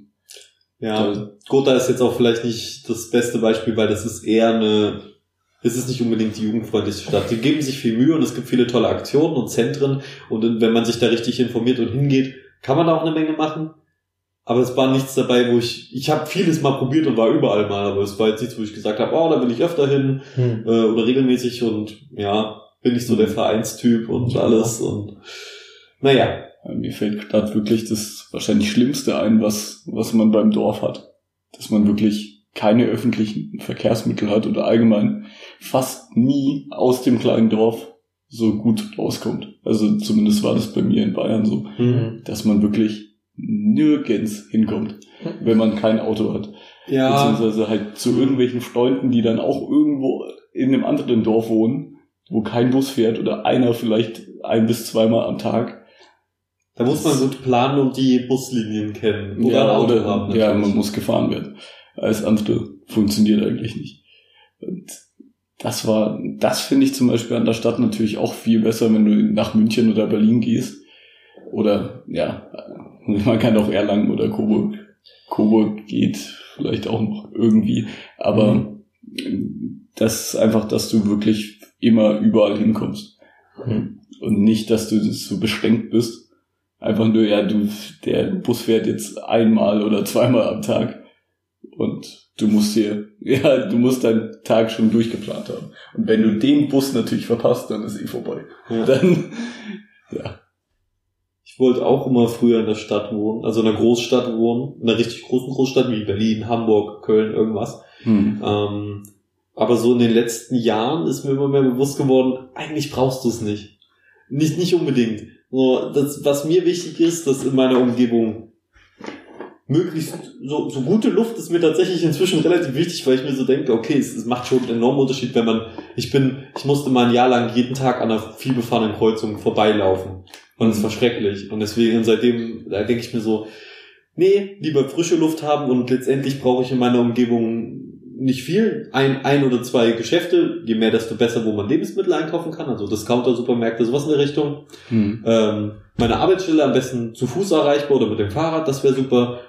Ja, da, Gotha ist jetzt auch vielleicht nicht das beste Beispiel, weil das ist eher eine, es ist nicht unbedingt die jugendfreundlichste Stadt. Die geben sich viel Mühe und es gibt viele tolle Aktionen und Zentren und wenn man sich da richtig informiert und hingeht, kann man da auch eine Menge machen. Aber es war nichts dabei, wo ich, ich habe vieles mal probiert und war überall mal, aber es war jetzt nichts, wo ich gesagt habe, oh, da will ich öfter hin Hm. äh, oder regelmäßig und ja, bin ich so der Vereinstyp und Ja. alles und naja, Ja, Mir fällt gerade wirklich das wahrscheinlich Schlimmste ein, was, was man beim Dorf hat. Dass man wirklich keine öffentlichen Verkehrsmittel hat oder allgemein fast nie aus dem kleinen Dorf so gut rauskommt. Also zumindest war das bei mir in Bayern so, hm. dass man wirklich nirgends hinkommt, wenn man kein Auto hat. ja, Beziehungsweise halt zu irgendwelchen Freunden, die dann auch irgendwo in einem anderen Dorf wohnen, wo kein Bus fährt oder einer vielleicht ein bis zweimal am Tag. da muss man gut planen und die Buslinien kennen oder ja, oder, haben. ja, man muss gefahren werden. Alles andere funktioniert eigentlich nicht. Und das war, das finde ich zum Beispiel an der Stadt natürlich auch viel besser, wenn du nach München oder Berlin gehst. Oder, ja, man kann auch Erlangen oder Coburg. Coburg geht vielleicht auch noch irgendwie. Aber das ist einfach, dass du wirklich immer überall hinkommst. Hm. Und nicht, dass du so beschränkt bist. Einfach nur, ja, du, der Bus fährt jetzt einmal oder zweimal am Tag. Und du musst dir, (laughs) ja, du musst deinen Tag schon durchgeplant haben. Und wenn du den Bus natürlich verpasst, dann ist eh vorbei. Ja. Dann, ja. Ich wollte auch immer früher in der Stadt wohnen, also in einer Großstadt wohnen, in einer richtig großen Großstadt wie Berlin, Hamburg, Köln, irgendwas. Hm. Ähm, aber so in den letzten Jahren ist mir immer mehr bewusst geworden, eigentlich brauchst du es nicht. Nicht, nicht unbedingt. So, das, was mir wichtig ist, dass in meiner Umgebung möglichst so, so gute Luft ist mir tatsächlich inzwischen relativ wichtig, weil ich mir so denke, okay, es, es macht schon einen enormen Unterschied, wenn man, ich bin, ich musste mal ein Jahr lang jeden Tag an einer vielbefahrenen Kreuzung vorbeilaufen. Und es war schrecklich. Und deswegen, seitdem, da denke ich mir so, nee, lieber frische Luft haben und letztendlich brauche ich in meiner Umgebung nicht viel, ein, ein oder zwei Geschäfte, je mehr, desto besser, wo man Lebensmittel einkaufen kann, also Discounter, Supermärkte, sowas in der Richtung. Hm. Ähm, meine Arbeitsstelle am besten zu Fuß erreichbar oder mit dem Fahrrad, das wäre super.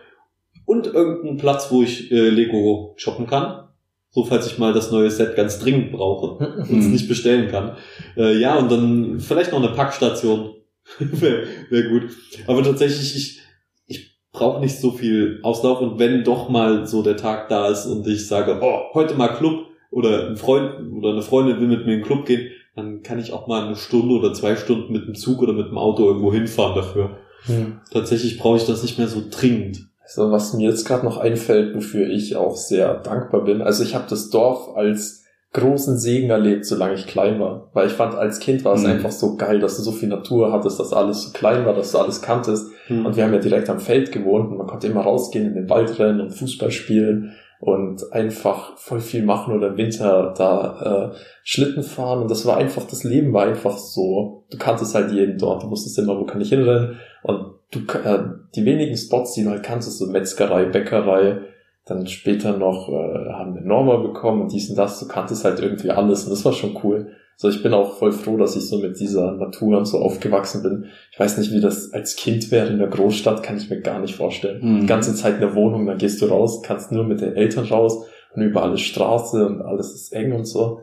Und irgendein Platz, wo ich äh, Lego shoppen kann. So, falls ich mal das neue Set ganz dringend brauche und es Hm. nicht bestellen kann. Äh, ja, und dann vielleicht noch eine Packstation. (laughs) Wäre wär gut. Aber tatsächlich, ich, ich brauche nicht so viel Auslauf und wenn doch mal so der Tag da ist und ich sage, oh, heute mal Club oder ein Freund oder eine Freundin will mit mir in den Club gehen, dann kann ich auch mal eine Stunde oder zwei Stunden mit dem Zug oder mit dem Auto irgendwo hinfahren dafür. Hm. Tatsächlich brauche ich das nicht mehr so dringend. Also was mir jetzt gerade noch einfällt, wofür ich auch sehr dankbar bin. Also ich habe das Dorf als großen Segen erlebt, solange ich klein war. Weil ich fand, als Kind war es Mhm. einfach so geil, dass du so viel Natur hattest, dass alles so klein war, dass du alles kanntest. Und wir haben ja direkt am Feld gewohnt und man konnte immer rausgehen, in den Wald rennen und Fußball spielen und einfach voll viel machen oder im Winter da äh, Schlitten fahren. Und das war einfach, das Leben war einfach so, du kanntest halt jeden dort, du wusstest immer, wo kann ich hinrennen. Und du äh, die wenigen Spots, die du halt kanntest, so Metzgerei, Bäckerei, dann später noch äh, haben wir Norma bekommen und dies und das, du kanntest halt irgendwie alles und das war schon cool. So, ich bin auch voll froh, dass ich so mit dieser Natur und so aufgewachsen bin. Ich weiß nicht, wie das als Kind wäre in der Großstadt, kann ich mir gar nicht vorstellen. Hm. Die ganze Zeit in der Wohnung, dann gehst du raus, kannst nur mit den Eltern raus und überall ist Straße und alles ist eng und so.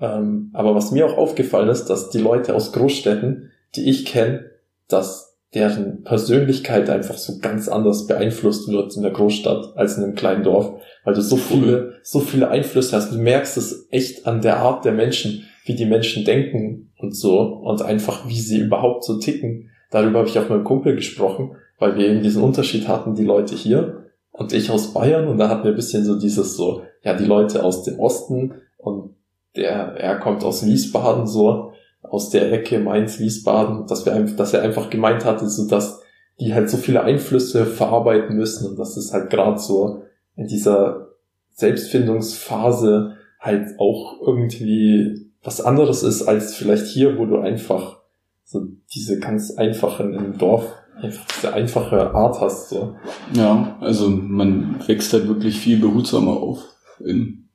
Ähm, aber was mir auch aufgefallen ist, dass die Leute aus Großstädten, die ich kenne, dass deren Persönlichkeit einfach so ganz anders beeinflusst wird in der Großstadt als in einem kleinen Dorf, weil du so viele, so viele Einflüsse hast. Du merkst es echt an der Art der Menschen, wie die Menschen denken und so und einfach wie sie überhaupt so ticken. Darüber habe ich auch mit einem Kumpel gesprochen, weil wir eben diesen Unterschied hatten, die Leute hier und ich aus Bayern und da hatten wir ein bisschen so dieses so, ja, die Leute aus dem Osten und der, er kommt aus Wiesbaden so, aus der Ecke Mainz-Wiesbaden, dass dass er einfach gemeint hatte, so dass die halt so viele Einflüsse verarbeiten müssen und dass es halt gerade so in dieser Selbstfindungsphase halt auch irgendwie was anderes ist als vielleicht hier, wo du einfach so diese ganz einfachen im Dorf einfach diese einfache Art hast so. Ja, also man wächst halt wirklich viel behutsamer auf in,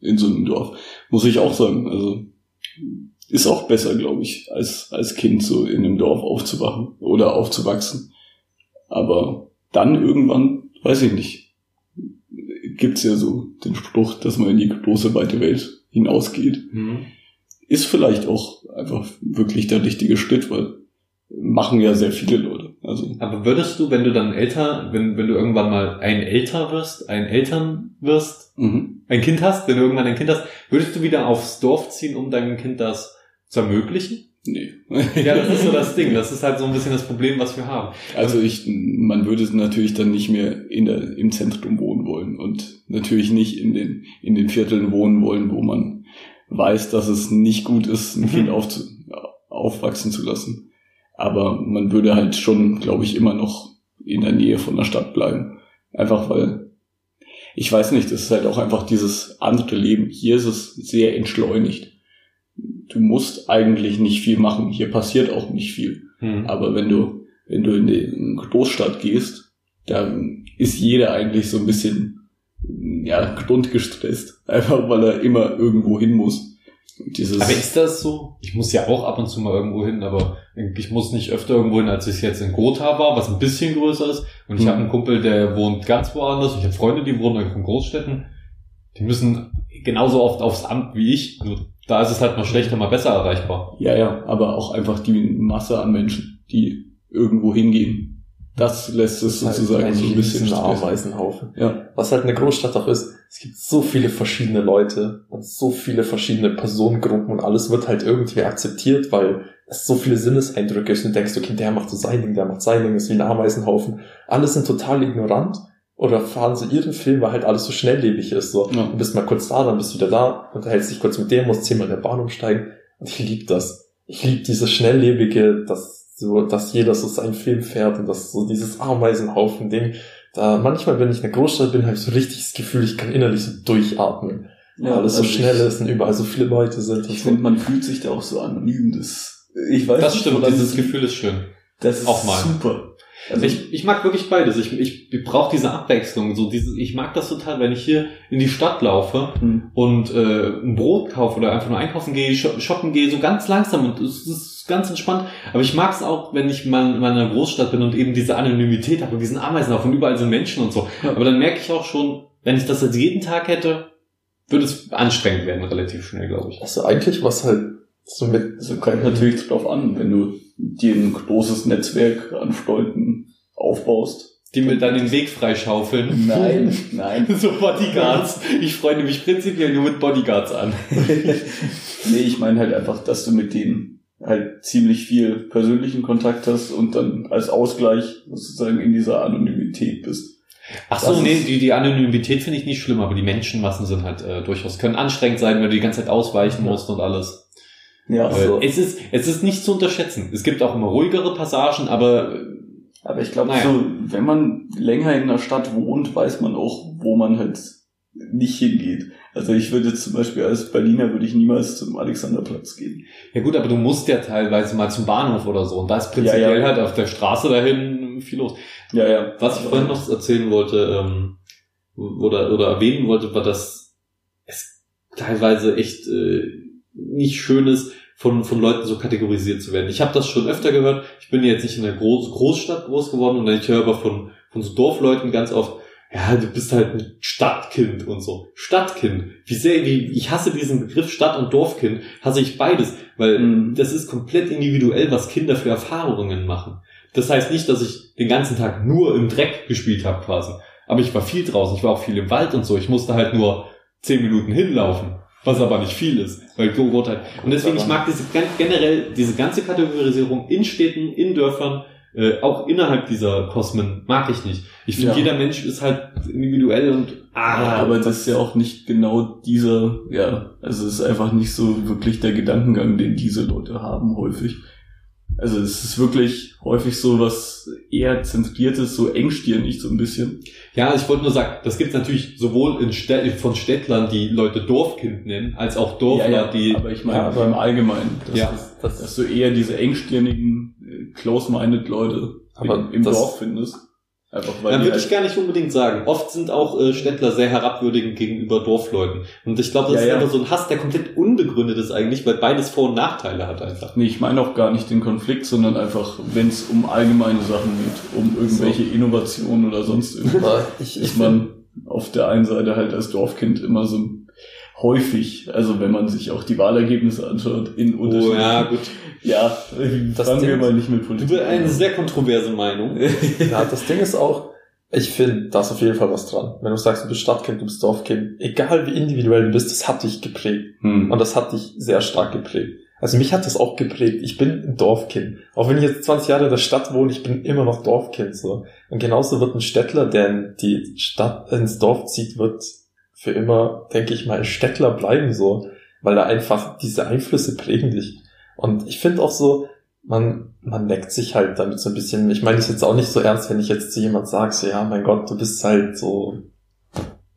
in so einem Dorf. Muss ich auch sagen. Also ist auch besser, glaube ich, als, als Kind so in einem Dorf aufzuwachen oder aufzuwachsen. Aber dann irgendwann, weiß ich nicht, gibt's ja so den Spruch, dass man in die große weite Welt hinausgeht. Hm. Ist vielleicht auch einfach wirklich der richtige Schritt, weil machen ja sehr viele Leute. Also Aber würdest du, wenn du dann älter, wenn, wenn du irgendwann mal ein älter wirst, ein Eltern wirst, mhm. ein Kind hast, wenn du irgendwann ein Kind hast, würdest du wieder aufs Dorf ziehen, um deinem Kind das zu ermöglichen? nee. (laughs) Ja, das ist so das Ding. Das ist halt so ein bisschen das Problem, was wir haben. Also ich, man würde natürlich dann nicht mehr in der, im Zentrum wohnen wollen und natürlich nicht in den, in den Vierteln wohnen wollen, wo man weiß, dass es nicht gut ist, ein Mhm. Kind aufzu, aufwachsen zu lassen. Aber man würde halt schon, glaube ich, immer noch in der Nähe von der Stadt bleiben. Einfach weil, ich weiß nicht, das ist halt auch einfach dieses andere Leben. Hier ist es sehr entschleunigt. Du musst eigentlich nicht viel machen. Hier passiert auch nicht viel. Hm. Aber wenn du, wenn du in die Großstadt gehst, dann ist jeder eigentlich so ein bisschen, ja, grundgestresst. (laughs) Einfach weil er immer irgendwo hin muss. Dieses, Aber ist das so? Ich muss ja auch ab und zu mal irgendwo hin, aber ich muss nicht öfter irgendwo hin, als ich jetzt in Gotha war, was ein bisschen größer ist. Und ich Hm. habe einen Kumpel, der wohnt ganz woanders. Ich habe Freunde, die wohnen in Großstädten. Die müssen genauso oft aufs Amt wie ich. Nur da ist es halt mal schlechter, mal besser erreichbar. ja, ja, aber auch einfach die Masse an Menschen, die irgendwo hingehen. Das lässt es sozusagen ein so ein bisschen. Ameisenhaufen. Ja, Was halt eine Großstadt auch ist, es gibt so viele verschiedene Leute und so viele verschiedene Personengruppen und alles wird halt irgendwie akzeptiert, weil es so viele Sinneseindrücke ist und du denkst, okay, der macht so sein Ding, der macht sein Ding, ist wie ein Ameisenhaufen. Alle sind total ignorant oder fahren so ihren Film, weil halt alles so schnelllebig ist. So. Ja. Du bist mal kurz da, dann bist du wieder da, unterhältst dich kurz mit dem, musst zehnmal in der Bahn umsteigen. Und ich liebe das. Ich liebe dieses schnelllebige, dass so, dass jeder so seinen Film fährt und das so dieses Ameisenhaufen-Ding. Da manchmal, wenn ich in der Großstadt bin, habe ich so richtig das Gefühl, ich kann innerlich so durchatmen. weil alles so also schnell ich, ist und überall so viele Leute sind. und Ich so. finde, man fühlt sich da auch so anonym. Das, ich weiß Das nicht, stimmt, dieses es- Gefühl ist schön. Das ist Auch mal. super. Also ich, ich mag wirklich beides. Ich, ich, ich brauche diese Abwechslung. So diese, ich mag das total, wenn ich hier in die Stadt laufe hm. und äh, ein Brot kaufe oder einfach nur einkaufen gehe, sho- shoppen gehe, so ganz langsam und es ist ganz entspannt. Aber ich mag es auch, wenn ich mal in meiner Großstadt bin und eben diese Anonymität habe und diesen Ameisenhaufen und überall sind Menschen und so. Ja. Aber dann merke ich auch schon, wenn ich das jetzt jeden Tag hätte, würde es anstrengend werden, relativ schnell, glaube ich. Also eigentlich was halt so mit Also kommt natürlich drauf an, wenn du dir ein großes Netzwerk an Freunden aufbaust, Die mir dann den Weg freischaufeln. Nein, nein. (laughs) So Bodyguards. Ich freue mich prinzipiell nur mit Bodyguards an. (laughs) nee, ich meine halt einfach, dass du mit denen halt ziemlich viel persönlichen Kontakt hast und dann als Ausgleich sozusagen in dieser Anonymität bist. Ach so, Das nee, die, die Anonymität finde ich nicht schlimm, aber die Menschenmassen sind halt äh, durchaus, können anstrengend sein, wenn du die ganze Zeit ausweichen musst und alles. Ja, Äh, so. es, ist, es ist nicht zu unterschätzen. Es gibt auch immer ruhigere Passagen, aber Aber ich glaube, Naja. so, wenn man länger in einer Stadt wohnt, weiß man auch, wo man halt nicht hingeht. Also ich würde zum Beispiel als Berliner würde ich niemals zum Alexanderplatz gehen. ja gut, aber du musst ja teilweise mal zum Bahnhof oder so. Und da ist prinzipiell Ja, ja. halt auf der Straße dahin viel los. Ja, ja. Was ich vorhin noch erzählen wollte, ähm, oder, oder erwähnen wollte, war, dass es teilweise echt äh, nicht schön ist, von, von Leuten so kategorisiert zu werden. Ich habe das schon öfter gehört. Ich bin jetzt nicht in einer Groß Großstadt groß geworden und ich höre aber von, von so Dorfleuten ganz oft, ja, du bist halt ein Stadtkind und so. Stadtkind. Wie sehr, wie, ich hasse diesen Begriff Stadt- und Dorfkind, hasse ich beides, weil Mhm. das ist komplett individuell, was Kinder für Erfahrungen machen. Das heißt nicht, dass ich den ganzen Tag nur im Dreck gespielt habe quasi. Aber ich war viel draußen, ich war auch viel im Wald und so. Ich musste halt nur zehn Minuten hinlaufen, was aber nicht viel ist, weil Gott halt. Und deswegen, ich mag diese generell diese ganze Kategorisierung in Städten, in Dörfern, äh, auch innerhalb dieser Kosmen mag ich nicht. Ich finde, Ja. jeder Mensch ist halt individuell und ah, Ja, aber das ist ja auch nicht genau dieser, ja, also es ist einfach nicht so wirklich der Gedankengang, den diese Leute haben häufig. Also es ist wirklich häufig so was eher zentriertes, so engstirnig so ein bisschen. Ja, ich wollte nur sagen, das gibt es natürlich sowohl in Städ von Städtlern, die Leute Dorfkind nennen, als auch Dorfler, ja, ja, die. aber ich meine Ja, aber- im Allgemeinen, dass, Ja. das, dass, dass du eher diese engstirnigen, äh, close-minded Leute Aber im, im das- Dorf findest. Einfach weil Dann würde halt, ich gar nicht unbedingt sagen. Oft sind auch äh, Städtler sehr herabwürdigend gegenüber Dorfleuten. Und ich glaube, das Ja, ist ja. einfach so ein Hass, der komplett unbegründet ist eigentlich, weil beides Vor- und Nachteile hat einfach. Nee, ich meine auch gar nicht den Konflikt, sondern einfach, wenn es um allgemeine Sachen geht, um irgendwelche Innovationen oder sonst irgendwas, ich, ich ist man auf der einen Seite halt als Dorfkind immer so häufig, also wenn man sich auch die Wahlergebnisse anschaut, in Oh unterschiedlichen... ja, gut. Ja, Das fangen wir Ding- mal nicht mit Du Politik bist eine sehr kontroverse Meinung. (laughs) Ja, das Ding ist auch, ich finde, da ist auf jeden Fall was dran. Wenn du sagst, du bist Stadtkind, du bist Dorfkind, egal wie individuell du bist, das hat dich geprägt. Hm. Und das hat dich sehr stark geprägt. Also mich hat das auch geprägt. Ich bin ein Dorfkind. Auch wenn ich jetzt 20 Jahre in der Stadt wohne, ich bin immer noch Dorfkind, so. Und genauso wird ein Städtler, der in die Stadt, ins Dorf zieht, wird für immer, denke ich mal, ein Städtler bleiben, so. Weil da einfach diese Einflüsse prägen dich. Und ich finde auch so, man, man neckt sich halt damit so ein bisschen. Ich meine, das ist jetzt auch nicht so ernst, wenn ich jetzt zu jemand sage, so, ja, mein Gott, du bist halt so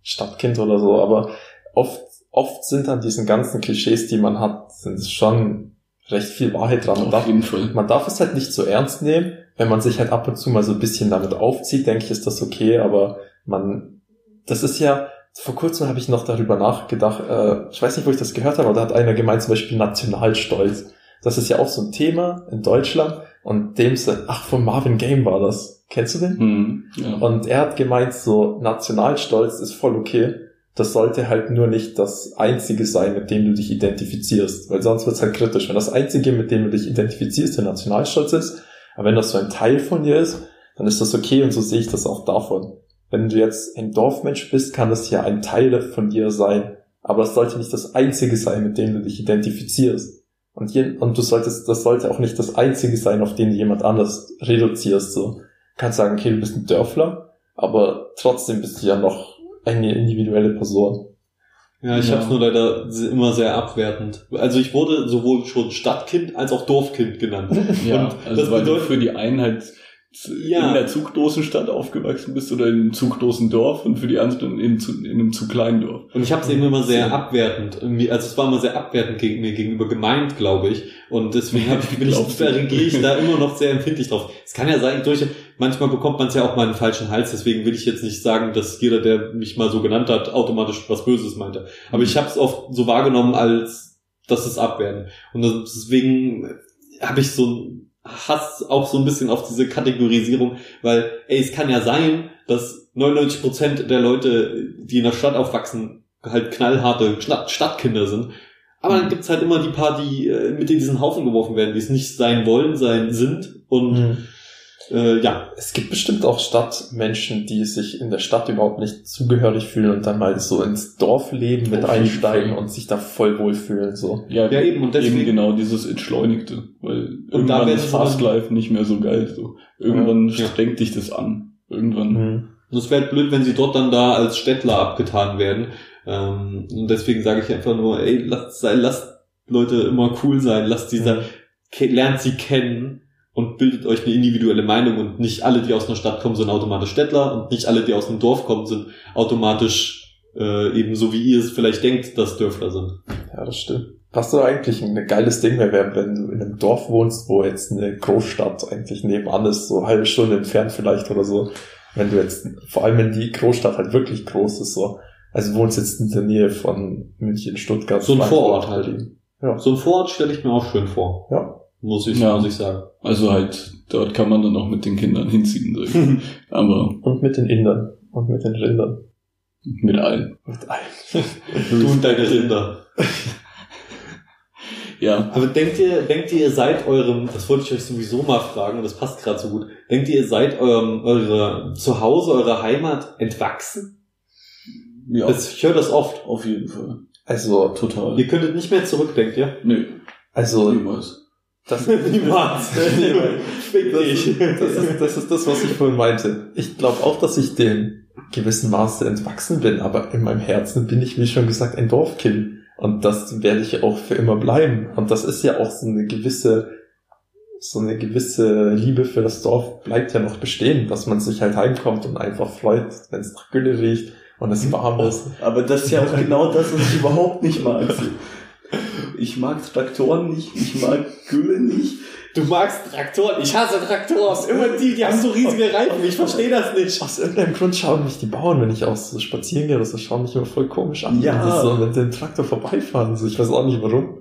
Stadtkind oder so, aber oft, oft sind an diesen ganzen Klischees, die man hat, sind es schon recht viel Wahrheit dran. Man Auf darf, jeden Fall. man darf es halt nicht so ernst nehmen. Wenn man sich halt ab und zu mal so ein bisschen damit aufzieht, denke ich, ist das okay, aber man, das ist ja, vor kurzem habe ich noch darüber nachgedacht, äh, ich weiß nicht, wo ich das gehört habe, aber da hat einer gemeint, zum Beispiel Nationalstolz. Das ist ja auch so ein Thema in Deutschland und dem, ach, von Marvin Game war das. Kennst du den? Hm. Ja. Und er hat gemeint, so Nationalstolz ist voll okay. Das sollte halt nur nicht das Einzige sein, mit dem du dich identifizierst. Weil sonst wird es halt kritisch. Wenn das Einzige, mit dem du dich identifizierst, der Nationalstolz ist, aber wenn das so ein Teil von dir ist, dann ist das okay und so sehe ich das auch davon. Wenn du jetzt ein Dorfmensch bist, kann das ja ein Teil von dir sein. Aber es sollte nicht das Einzige sein, mit dem du dich identifizierst. Und, je, und du solltest, das sollte auch nicht das Einzige sein, auf den du jemand anders reduzierst. So. Du kannst sagen, okay, du bist ein Dörfler, aber trotzdem bist du ja noch eine individuelle Person. Ja, ich Ja. habe es nur leider immer sehr abwertend. Also ich wurde sowohl schon Stadtkind als auch Dorfkind genannt. Ja, Und also das weil bedeutet- du für die einen halt Ja. in der Zugdosenstadt aufgewachsen bist oder in einem Zugdosendorf und für die anderen in, in einem zu kleinen Dorf. Und ich habe es eben immer sehr abwertend, irgendwie- also es war immer sehr abwertend gegen mir gegenüber gemeint, glaube ich. Und deswegen hab ich, bin ich, da reagiere ich da immer noch sehr empfindlich drauf. Es kann ja sein, durch, manchmal bekommt man es ja auch mal in den falschen Hals, deswegen will ich jetzt nicht sagen, dass jeder, der mich mal so genannt hat, automatisch was Böses meinte. Aber ich habe es oft so wahrgenommen, als das ist Abwerten. Und deswegen habe ich so einen Hass auch so ein bisschen auf diese Kategorisierung, weil, ey, es kann ja sein, dass 99% der Leute, die in der Stadt aufwachsen, halt knallharte Stadt Stadtkinder sind. Aber dann gibt's halt immer die paar, die äh, mit in diesen Haufen geworfen werden, die es nicht sein wollen, sein sind. Und Äh, ja, Es gibt bestimmt auch Stadtmenschen, die sich in der Stadt überhaupt nicht zugehörig fühlen und dann mal so ins Dorfleben mit einsteigen und sich da voll wohlfühlen. So. Ja, Ja, eben, und deswegen- eben genau dieses Entschleunigte, weil da irgendwann ist sie Fast Life nicht mehr so geil. So. Irgendwann Ja. strengt dich das an. Irgendwann. Mhm. Und es wäre blöd, wenn sie dort dann da als Städtler abgetan werden. Ähm, und deswegen sage ich einfach nur, ey, lasst, lasst Leute immer cool sein, lasst dieser, ke- lernt sie kennen und bildet euch eine individuelle Meinung und nicht alle, die aus einer Stadt kommen, sind automatisch Städtler und nicht alle, die aus einem Dorf kommen, sind automatisch äh, eben so, wie ihr es vielleicht denkt, dass Dörfler sind. Ja, das stimmt. Was so eigentlich ein geiles Ding wäre, wäre, wenn du in einem Dorf wohnst, wo jetzt eine Großstadt eigentlich nebenan ist, so halbe Stunde entfernt vielleicht oder so. Wenn du jetzt, vor allem wenn die Großstadt halt wirklich groß ist, so. Also wohnst jetzt in der Nähe von München, Stuttgart. So ein Vorort halt. Ja. So ein Vorort stelle ich mir auch schön vor. Ja. Muss ich, Ja. muss ich sagen. Also halt, dort kann man dann auch mit den Kindern (laughs) hinziehen. Ich. Aber Und mit den Indern. Und mit den Rindern. mit allen. Mit allen. Du und deine Rinder. Ja, Aber denkt ihr, denkt ihr, ihr seid eurem, das wollte ich euch sowieso mal fragen, und das passt gerade so gut, denkt ihr, ihr seid eurem, eure Zuhause, eurer Heimat entwachsen? ja Das, ich höre das oft. auf jeden Fall. Also, Total. Ihr könntet nicht mehr zurück, denkt ihr? Nö, also, niemals. Das, (laughs) Niemals. (laughs) Das, dich. das, ist, das ist das, was ich vorhin meinte. Ich glaube auch, dass ich dem gewissen Maße entwachsen bin, aber in meinem Herzen bin ich, wie schon gesagt, ein Dorfkind. Und das werde ich auch für immer bleiben. Und das ist ja auch so eine gewisse, so eine gewisse Liebe für das Dorf bleibt ja noch bestehen, dass man sich halt heimkommt und einfach freut, wenn es nach Gülle riecht und es warm ist. Aber das ist ja auch genau das, was ich überhaupt nicht mag. (laughs) Ich mag Traktoren nicht, ich mag Gülle nicht. Du magst Traktoren. Ich hasse Traktoren. Immer die, die haben so riesige Reifen. Ich verstehe das nicht. Aus irgendeinem Grund schauen mich die Bauern, wenn ich auch so spazieren gehe, oder so schauen mich immer voll komisch an. Ja. Wenn die so mit dem Traktor vorbeifahren. So, ich weiß auch nicht warum.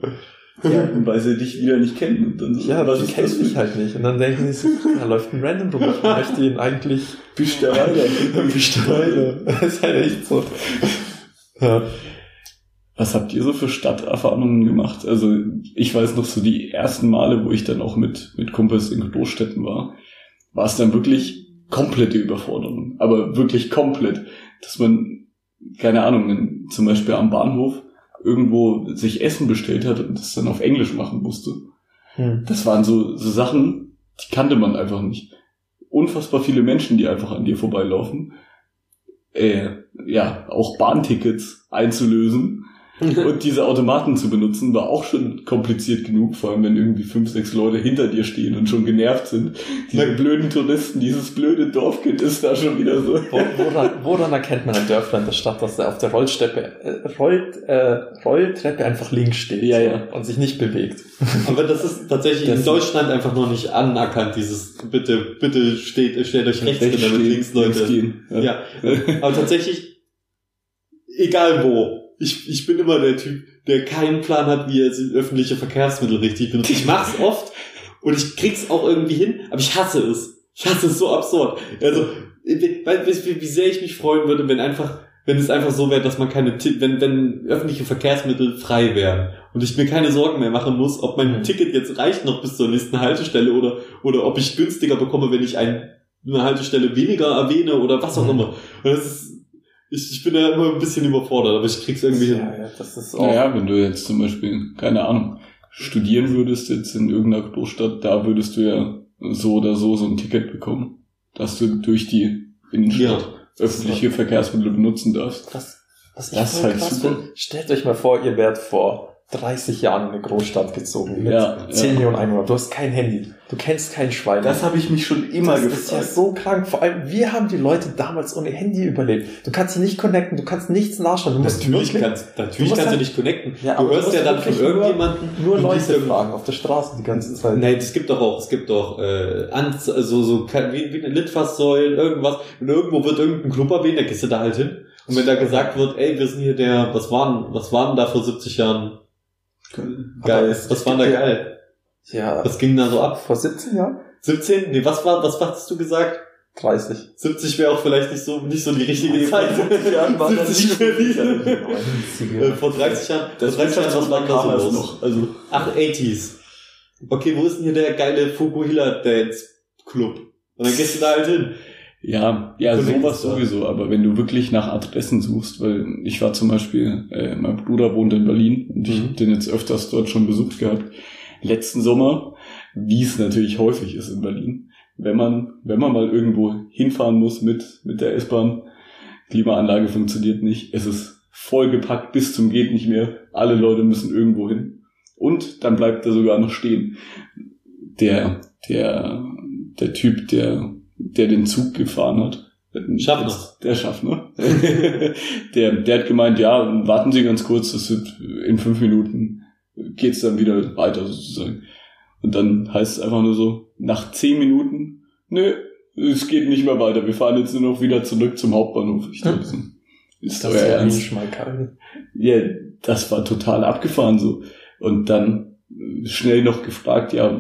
Ja, weil sie dich wieder nicht kennen. Und dann so, Ja, was die kennen das mich halt nicht. Und dann denken die so, da läuft ein Random rum. Ich möchte ihn eigentlich Büsterweiler? (laughs) besteuern. Das ist halt echt so. Ja. Was habt ihr so für Stadterfahrungen gemacht? Also ich weiß noch so die ersten Male, wo ich dann auch mit, mit Kumpels in Großstädten war, war es dann wirklich komplette Überforderung. Aber wirklich komplett. Dass man, keine Ahnung, zum Beispiel am Bahnhof irgendwo sich Essen bestellt hat und das dann auf Englisch machen musste. Hm. Das waren so, so Sachen, die kannte man einfach nicht. Unfassbar viele Menschen, die einfach an dir vorbeilaufen. Äh, ja, auch Bahntickets einzulösen (laughs) und diese Automaten zu benutzen, war auch schon kompliziert genug, vor allem wenn irgendwie fünf, sechs Leute hinter dir stehen und schon genervt sind. Diese blöden Touristen, dieses blöde Dorfkind ist da schon wieder so. Wo, woran, woran erkennt man ein Dörfler in der Stadt, dass er auf der Rollsteppe, äh, Roll, äh, Rolltreppe einfach links steht Ja, so, ja. und sich nicht bewegt? (laughs) Aber das ist tatsächlich Das- in Deutschland einfach noch nicht anerkannt, dieses bitte, bitte steht, stellt euch rechts hin, damit links Leute. gehen. Ja. Aber tatsächlich, egal wo, ich, ich bin immer der Typ, der keinen Plan hat, wie er öffentliche Verkehrsmittel richtig benutzt. Ich mach's (laughs) oft und ich krieg's auch irgendwie hin, aber ich hasse es. Ich hasse es so absurd. Also, wie, sehr ich mich freuen würde, wenn einfach, wenn es einfach so wäre, dass man keine, wenn, wenn öffentliche Verkehrsmittel frei wären und ich mir keine Sorgen mehr machen muss, ob mein Mhm. Ticket jetzt reicht noch bis zur nächsten Haltestelle oder, oder ob ich günstiger bekomme, wenn ich ein, eine Haltestelle weniger erwähne oder was auch Mhm. immer. Und das ist, ich, ich bin da immer ein bisschen überfordert, aber ich krieg's irgendwie hin. Ja, ja, das ist auch. Naja, wenn du jetzt zum Beispiel, keine Ahnung, studieren würdest jetzt in irgendeiner Großstadt, da würdest du ja so oder so so ein Ticket bekommen, dass du durch die Innenstadt öffentliche Verkehrsmittel benutzen darfst. Was, was ich Das ist halt super. stellt euch mal vor, ihr wärt vor 30 Jahren in eine Großstadt gezogen mit Ja, 10 ja. Millionen Einwohnern. Du hast kein Handy. Du kennst kein Schwein. habe ich mich schon immer das ist ja so krank. Vor allem, wir haben die Leute damals ohne Handy überlebt. Du kannst sie nicht connecten, du kannst nichts nachschauen. Du musst Natürlich wirklich kannst, Du natürlich musst kannst du halt- dich connecten. Ja, du aber du hörst musst ja dann von wirklich nur- irgendjemanden nur und Leute fragen auf der Straße die ganze Zeit. Nein, es gibt doch auch, es gibt doch äh, Anz so, so wie, wie eine Litfaßsäulen, irgendwas. Und irgendwo wird irgendein Club erwähnt, da gehst du da halt hin. Und wenn da gesagt wird, ey, wir sind hier der, was waren, was waren da vor 70 Jahren geil? Was es waren da geil? Ja, Was ging da so ab? vor 17 Jahren? 17? Nee, was war, was hattest du gesagt? 30. 70 wäre auch vielleicht nicht so, nicht so die richtige Nee, Zeit. vor 70 Jahren war das 70 Berlin. Äh, 90er. Vor 30 Jahren, Das vor 30 Jahren, was war da so noch. Also, Ach, 80s. Okay, wo ist denn hier der geile Fukuhila Dance Club? Und dann gehst du da halt hin. Ja, ja, sowas sowieso, aber wenn du wirklich nach Adressen suchst, weil ich war zum Beispiel, äh, mein Bruder wohnt in Berlin und ich Mhm. habe den jetzt öfters dort schon besucht gehabt. Letzten Sommer, wie es natürlich häufig ist in Berlin, wenn man, wenn man mal irgendwo hinfahren muss mit, mit der S-Bahn, Klimaanlage funktioniert nicht, es ist vollgepackt bis zum geht nicht mehr, alle Leute müssen irgendwo hin. Und dann bleibt er sogar noch stehen. Der, der, der Typ, der, der den Zug gefahren hat. Schaffner. Der Schaffner. (laughs) der, der hat gemeint, ja, warten Sie ganz kurz, das sind in fünf Minuten geht's dann wieder weiter sozusagen. Und dann heißt es einfach nur so, nach zehn Minuten, nö, es geht nicht mehr weiter, wir fahren jetzt nur noch wieder zurück zum Hauptbahnhof. Ich dachte, (laughs) so, ist Das euer Ernst? Ja, das war total abgefahren so. Und dann äh, schnell noch gefragt, ja,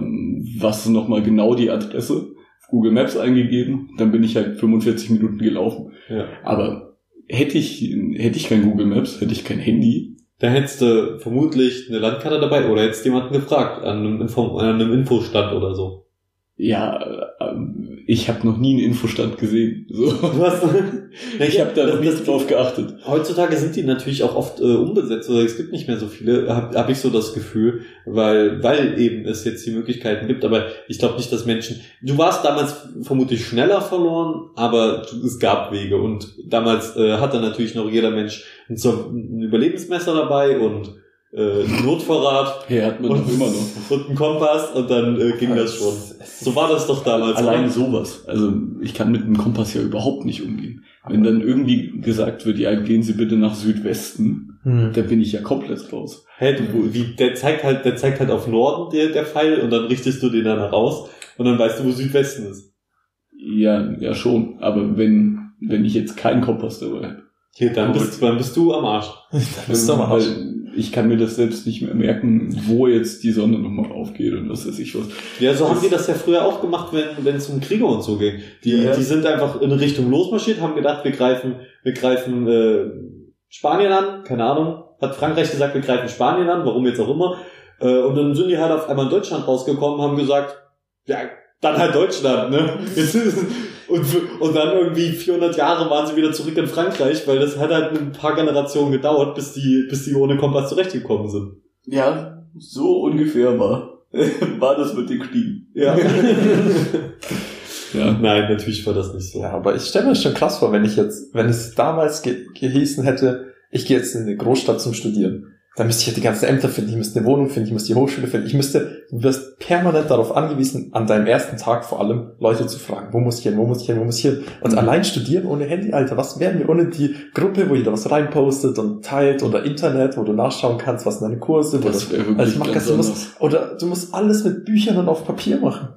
was ist nochmal genau die Adresse? Google Maps eingegeben, dann bin ich halt 45 Minuten gelaufen. Ja. Aber hätte ich, hätte ich kein Google Maps, hätte ich kein Handy, Da hättest du vermutlich eine Landkarte dabei oder hättest jemanden gefragt an einem, Info an einem Infostand oder so. Ja, äh, ich habe noch nie einen Infostand gesehen. So. Hast, (laughs) Ich habe da noch nicht das- drauf geachtet. Heutzutage sind die natürlich auch oft äh, unbesetzt oder es gibt nicht mehr so viele, habe hab ich so das Gefühl, weil, weil eben es jetzt die Möglichkeiten gibt, aber ich glaube nicht, dass Menschen, du warst damals vermutlich schneller verloren, aber es gab Wege und damals äh, hatte natürlich noch jeder Mensch ein, ein Überlebensmesser dabei und äh, Notvorrat Ja, hat man und, doch immer noch. und einen Kompass und dann äh, ging das schon. So war das doch damals. Allein oder? sowas. Also ich kann mit dem Kompass ja überhaupt nicht umgehen. Wenn dann irgendwie gesagt wird, ja, gehen Sie bitte nach Südwesten, Hm. da bin ich ja komplett raus. Hey, du, wie, der zeigt halt, der zeigt halt auf Norden, der, der Pfeil, und dann richtest du den dann raus, und dann weißt du, wo Südwesten ist. Ja, ja schon. Aber wenn, wenn ich jetzt keinen Kompass dabei habe. Hier, dann bist, dann bist du am Arsch. (laughs) Da bist du am Arsch. Weil ich kann mir das selbst nicht mehr merken, wo jetzt die Sonne nochmal aufgeht und was weiß ich was. Ja, so haben Das- die das ja früher auch gemacht, wenn, wenn es um Kriege und so ging. Die, Ja. die sind einfach in eine Richtung losmarschiert, haben gedacht, wir greifen, wir greifen, äh, Spanien an, keine Ahnung. Hat Frankreich gesagt, wir greifen Spanien an, warum jetzt auch immer. Äh, und dann sind die halt auf einmal in Deutschland rausgekommen, haben gesagt, ja, dann halt Deutschland, ne? Und, und dann irgendwie 400 Jahre waren sie wieder zurück in Frankreich, weil das hat halt ein paar Generationen gedauert, bis die, bis die ohne Kompass zurechtgekommen sind. Ja, so ungefähr war, (laughs) war das mit den Kriegen. Ja. (laughs) Ja. Nein, natürlich war das nicht so. Ja, aber ich stelle mir das schon krass vor, wenn ich jetzt, wenn es damals ge gehießen hätte, ich gehe jetzt in eine Großstadt zum Studieren. Dann müsste ich ja die ganzen Ämter finden, ich müsste eine Wohnung finden, ich müsste die Hochschule finden. Ich müsste, du wirst permanent darauf angewiesen, an deinem ersten Tag vor allem Leute zu fragen, wo muss ich hin, wo muss ich hin, wo muss ich hin. Und Mhm. allein studieren ohne Handy, Alter, was wären wir ohne die Gruppe, wo jeder was reinpostet und teilt oder Internet, wo du nachschauen kannst, was deine Kurse, Das du, wirklich also ich mach ganz das, du musst, oder du musst alles mit Büchern und auf Papier machen.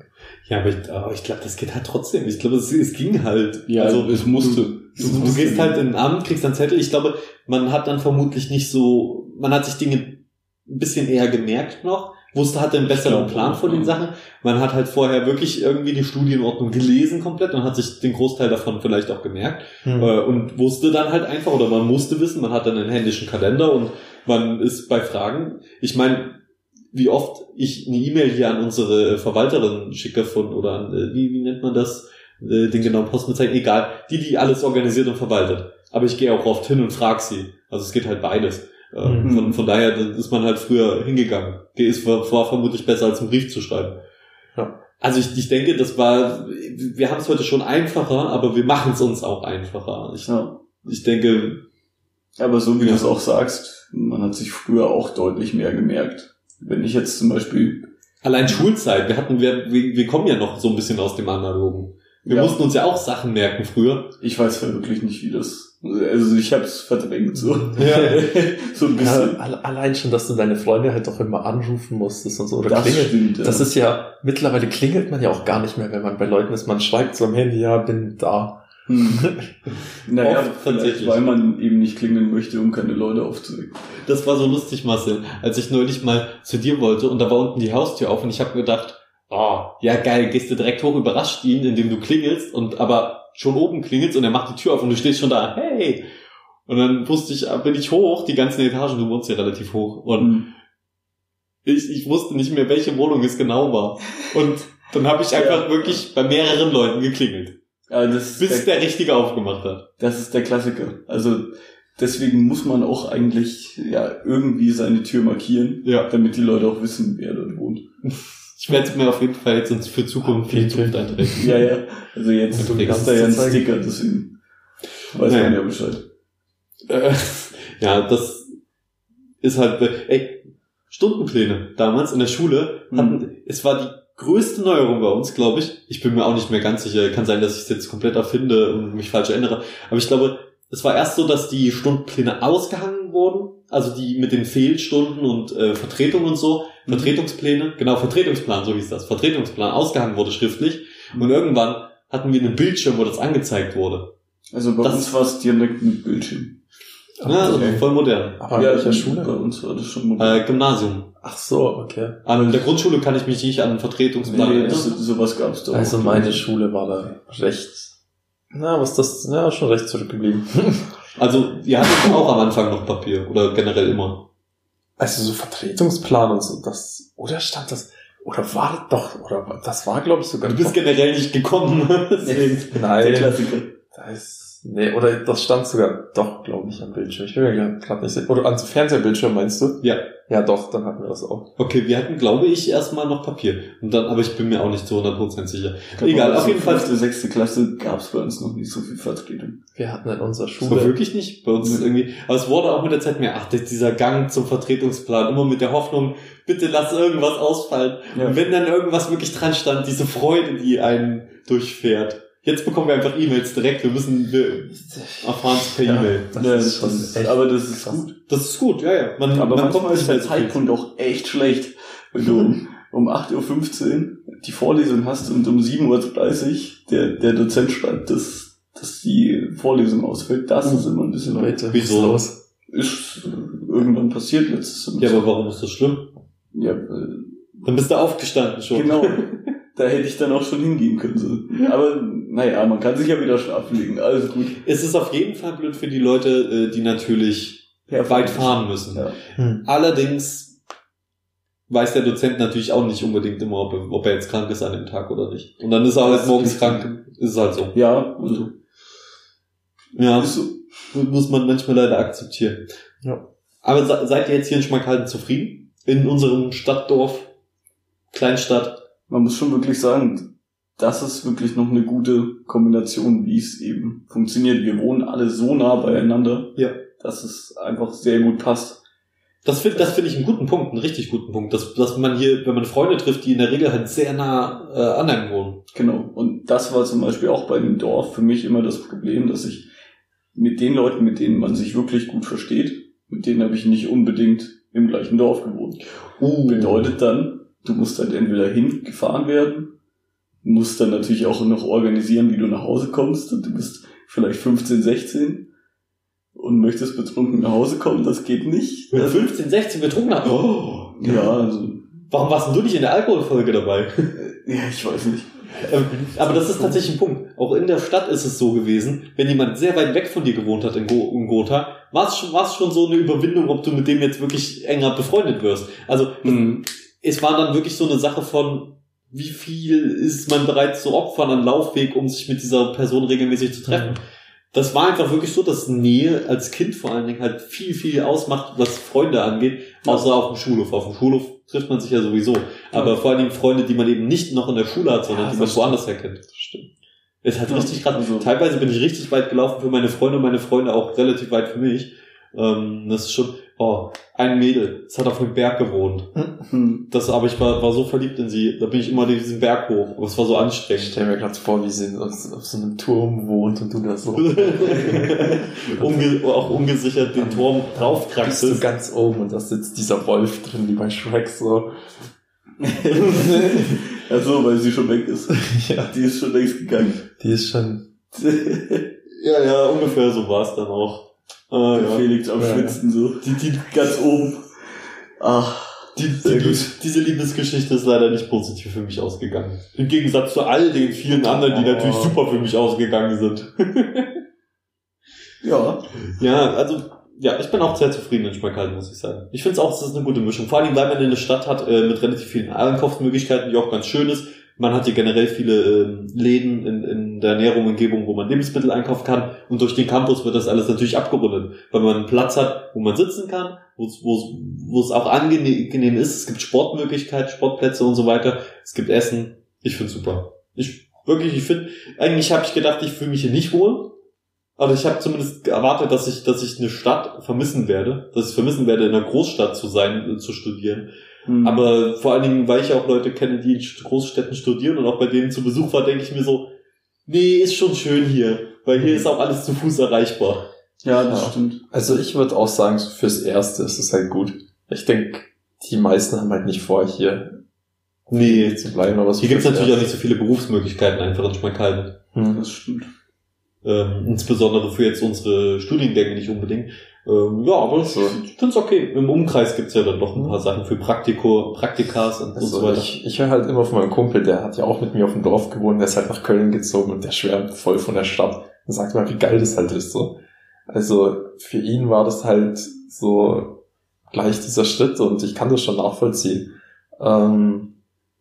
Ja, aber ich, aber ich glaube, das geht halt trotzdem. Ich glaube, es, es ging halt. Ja, also es musste. Du, du musste. gehst halt in ein Amt, kriegst einen Zettel. Ich glaube, man hat dann vermutlich nicht so, man hat sich Dinge ein bisschen eher gemerkt noch, wusste, hatte einen besseren Plan von den. Sachen. Man hat halt vorher wirklich irgendwie die Studienordnung gelesen komplett und hat sich den Großteil davon vielleicht auch gemerkt. Hm. Äh, und wusste dann halt einfach, oder man musste wissen, man hat dann einen händischen Kalender und man ist bei Fragen. Ich meine, wie oft ich eine E-Mail hier an unsere Verwalterin schicke von, oder an, äh, wie, wie nennt man das, äh, den genauen Postbezeichnen, egal, die, die alles organisiert und verwaltet. Aber ich gehe auch oft hin und frage sie. Also es geht halt beides. Äh, Mhm. Von, von daher ist man halt früher hingegangen. Es war, war vermutlich besser, als einen Brief zu schreiben. Ja. Also ich, ich denke, das war, wir haben es heute schon einfacher, aber wir machen es uns auch einfacher. Ich, Ja. ich denke, Aber so wie Ja. du es auch sagst, man hat sich früher auch deutlich mehr gemerkt. Wenn ich jetzt zum Beispiel, allein Schulzeit, wir hatten, wir, wir, wir kommen ja noch so ein bisschen aus dem Analogen. Wir Ja. mussten uns ja auch Sachen merken früher. ich weiß ja wirklich nicht, wie das, also ich habe es verdrängt so. Ja. (laughs) so ein Ja, bisschen. alle- allein schon, dass du deine Freunde halt doch immer anrufen musstest und so oder das klingeln. stimmt. Ja. Das ist ja, mittlerweile klingelt man ja auch gar nicht mehr, wenn man bei Leuten ist. Man schreibt so am Handy, ja, bin da. Hm. (laughs) naja, Oft tatsächlich. weil man eben nicht klingeln möchte, um keine Leute aufzuwecken. Das war so lustig, Marcel, als ich neulich mal zu dir wollte und da war unten die Haustür auf und ich habe gedacht, oh, ja geil, gehst du direkt hoch, überrascht ihn, indem du klingelst und aber schon oben klingelst und er macht die Tür auf und du stehst schon da, hey. Und dann wusste ich, bin ich hoch, die ganzen Etagen, du wohnst ja relativ hoch und Und ich, ich wusste nicht mehr, welche Wohnung es genau war. Und dann habe ich einfach wirklich bei mehreren Leuten geklingelt, ist, bis der, der Richtige aufgemacht hat. das ist der Klassiker. Also deswegen muss man auch eigentlich ja irgendwie seine Tür markieren, Ja. damit die Leute auch wissen, wer dort wohnt. (laughs) Ich werde es mir auf jeden Fall jetzt für Zukunft, die Zukunft eintragen. (laughs) Ja, ja. Also jetzt Also die ist da ja ein ganze Zeit. Sticker, deswegen weiß Naja. man ja Bescheid. Äh, (laughs) ja, das ist halt, ey, Stundenpläne damals in der Schule hatten, es war die größte Neuerung bei uns, glaube ich. Ich bin mir auch nicht mehr ganz sicher. Kann sein, dass ich es jetzt komplett erfinde und mich falsch erinnere. Aber ich glaube, es war erst so, dass die Stundenpläne ausgehangen wurden. Also die mit den Fehlstunden und äh, Vertretung und so. Vertretungspläne, genau, Vertretungsplan, so hieß das. Vertretungsplan ausgehangen wurde schriftlich. Und irgendwann hatten wir einen Bildschirm, wo das angezeigt wurde. Also bei Das- uns war es direkt mit Bildschirm. Ja, also okay. voll modern. Aber in welcher Bei Schule? uns war das schon modern. Äh, Gymnasium. Ach so, okay. An der Grundschule kann ich mich nicht an einen Vertretungsplan nee, erinnern. sowas gab's da Also meine Schule war da recht, na, was das, ja, schon recht zurückgeblieben. Also, ihr hattet auch am Anfang noch Papier oder generell immer. Also so Vertretungsplan und so, das, oder stand das, oder war doch, oder das war glaube ich sogar. Du bist generell nicht gekommen. (laughs) Der Nein, Klassiker. da ist, nee, oder das stand sogar doch, glaube ich, am Bildschirm. Ich will ja gerade nicht sehen. Oder ans Fernsehbildschirm meinst du? Ja. Ja, doch, dann hatten wir das auch. Okay, wir hatten, glaube ich, erstmal noch Papier. Und dann, aber ich bin mir auch nicht zu 100% sicher. Ich glaub, Egal, aber auf so jeden Fall. Fünfte, sechste Klasse gab's bei uns noch nicht so viel Vertretung. Wir hatten in unserer Das war Schule. wirklich nicht. Bei uns ist irgendwie, aber es wurde auch mit der Zeit mehr, ach, dieser Gang zum Vertretungsplan, immer mit der Hoffnung, bitte lass irgendwas ausfallen. Ja. Und wenn dann irgendwas wirklich dran stand, diese Freude, die einen durchfährt. Jetzt bekommen wir einfach E-Mails direkt, wir müssen, wir erfahren es per Ja. E-Mail. Das Ja, ist schon das- echt aber das ist krass. gut. Das ist gut, ja, ja. Man, Aber man manchmal ist der. Zeitpunkt auch echt schlecht. Wenn du um, um 8.15 Uhr die Vorlesung hast und um 7.30 Uhr der, der Dozent schreibt, dass, dass die Vorlesung ausfällt, das ist immer ein bisschen Leute, Wieso? ist los? Ist irgendwann passiert letztes Ja, Semester. aber warum ist das schlimm? Ja, äh, Dann bist du aufgestanden schon. genau. (laughs) Da hätte ich dann auch schon hingehen können. So. Aber naja, man kann sich ja wieder schlafen legen. Alles gut. Es ist auf jeden Fall blöd für die Leute, äh, die natürlich weit fahren müssen. Ja. Hm. Allerdings weiß der Dozent natürlich auch nicht unbedingt immer, ob er, ob er jetzt krank ist an dem Tag oder nicht. Und dann ist er Das halt ist morgens richtig. krank. Ist es halt so. Ja, also, Ja, ist so. muss man manchmal leider akzeptieren. Ja. Aber se- seid ihr jetzt hier in Schmalkalden zufrieden? In unserem Stadtdorf, Kleinstadt? Man muss schon wirklich sagen, das ist wirklich noch eine gute Kombination, wie es eben funktioniert. Wir wohnen alle so nah beieinander, Ja. dass es einfach sehr gut passt. Das finde das finde ich einen guten Punkt, einen richtig guten Punkt, dass, dass man hier, wenn man Freunde trifft, die in der Regel halt sehr nah äh, an einem wohnen. Genau. Und das war zum Beispiel auch bei dem Dorf für mich immer das Problem, dass ich mit den Leuten, mit denen man sich wirklich gut versteht, mit denen habe ich nicht unbedingt im gleichen Dorf gewohnt. Uh, Bedeutet dann, du musst halt entweder hingefahren werden, musst dann natürlich auch noch organisieren, wie du nach Hause kommst. Und du bist vielleicht 15, 16 und möchtest betrunken nach Hause kommen, das geht nicht. Mit 15, 16 betrunken. Oh. Ja, also, Warum warst denn du nicht in der Alkoholfolge dabei? ja, ich weiß nicht. Ähm, Aber das ist tatsächlich ein Punkt. Auch in der Stadt ist es so gewesen, wenn jemand sehr weit weg von dir gewohnt hat in, Go in Gotha, war es schon, schon so eine Überwindung, ob du mit dem jetzt wirklich enger befreundet wirst. Also Hm. Es war dann wirklich so eine Sache von, wie viel ist man bereit zu opfern an Laufweg, um sich mit dieser Person regelmäßig zu treffen. Das war einfach wirklich so, dass Nähe als Kind vor allen Dingen halt viel, viel ausmacht, was Freunde angeht, außer auf dem Schulhof. Auf dem Schulhof trifft man sich ja sowieso. Aber vor allen Dingen Freunde, die man eben nicht noch in der Schule hat, sondern Ja, die man das woanders her kennt. Das stimmt. Es hat Ja, richtig krass. also- Teilweise bin ich richtig weit gelaufen für meine Freunde und meine Freunde auch relativ weit für mich. Ähm, das ist schon, oh, ein Mädel, es hat auf einem Berg gewohnt. (laughs) Das, aber ich war, war so verliebt in sie, da bin ich immer diesen Berg hoch. Aber es war so Ich anstrengend. stell mir gerade vor, wie sie auf, auf so einem Turm wohnt und du da so (laughs) (laughs) Unge auch ungesichert den Turm bist du ganz oben und da sitzt dieser Wolf drin, wie bei Shrek so. Ach so, weil sie schon weg ist. ja, Die ist schon längst gegangen. die ist schon, Ja, ja, ungefähr so war es dann auch. Ah, ja. Felix am Ja. Schwitzen so. Die, die ganz oben. Ach, Die, Sehr die, gut. diese Liebesgeschichte ist leider nicht positiv für mich ausgegangen. Im Gegensatz zu all den vielen anderen, die Oh. natürlich super für mich ausgegangen sind. ja. Ja, also, ja, ich bin auch sehr zufrieden in Schmalkalden, muss ich sagen. Ich finde es auch, es ist eine gute Mischung. Vor allem, weil man eine Stadt hat äh, mit relativ vielen Einkaufsmöglichkeiten, die auch ganz schön ist. Man hat hier generell viele ähm, Läden in, in der näheren Umgebung, wo man Lebensmittel einkaufen kann. Und durch den Campus wird das alles natürlich abgerundet, weil man einen Platz hat, wo man sitzen kann, wo es- auch angenehm ist. Es gibt Sportmöglichkeiten, Sportplätze und so weiter. Es gibt Essen. Ich find's super. Ich wirklich, ich finde, eigentlich habe ich gedacht, ich fühle mich hier nicht wohl. Aber ich habe zumindest erwartet, dass ich, dass ich eine Stadt vermissen werde, dass ich vermissen werde, in einer Großstadt zu sein, äh, zu studieren. Mhm. Aber vor allen Dingen, weil ich auch Leute kenne, die in St- Großstädten studieren und auch bei denen zu Besuch war, denke ich mir so, nee, ist schon schön hier, weil hier ist auch alles zu Fuß erreichbar. ja, das Ja. stimmt. Also ich würde auch sagen, so fürs Erste ist es halt gut. Ich denke, die meisten haben halt nicht vor, hier Nee, zu bleiben, aber so hier gibt's fürs natürlich auch nicht so viele Berufsmöglichkeiten einfach in Schmalkalden. Hm. Das stimmt. Ähm, insbesondere für jetzt unsere Studiengänge nicht unbedingt. Ähm, ja, aber So. ich finde es okay. Im Umkreis gibt's ja dann doch ein paar Sachen für Praktiko, Praktikas und, und so Also weiter. ich, ich höre halt immer von meinem Kumpel, der hat ja auch mit mir auf dem Dorf gewohnt, der ist halt nach Köln gezogen und der schwärmt voll von der Stadt und sagt mal, wie geil das halt ist so. Also für ihn war das halt so gleich dieser Schritt und ich kann das schon nachvollziehen. Ähm,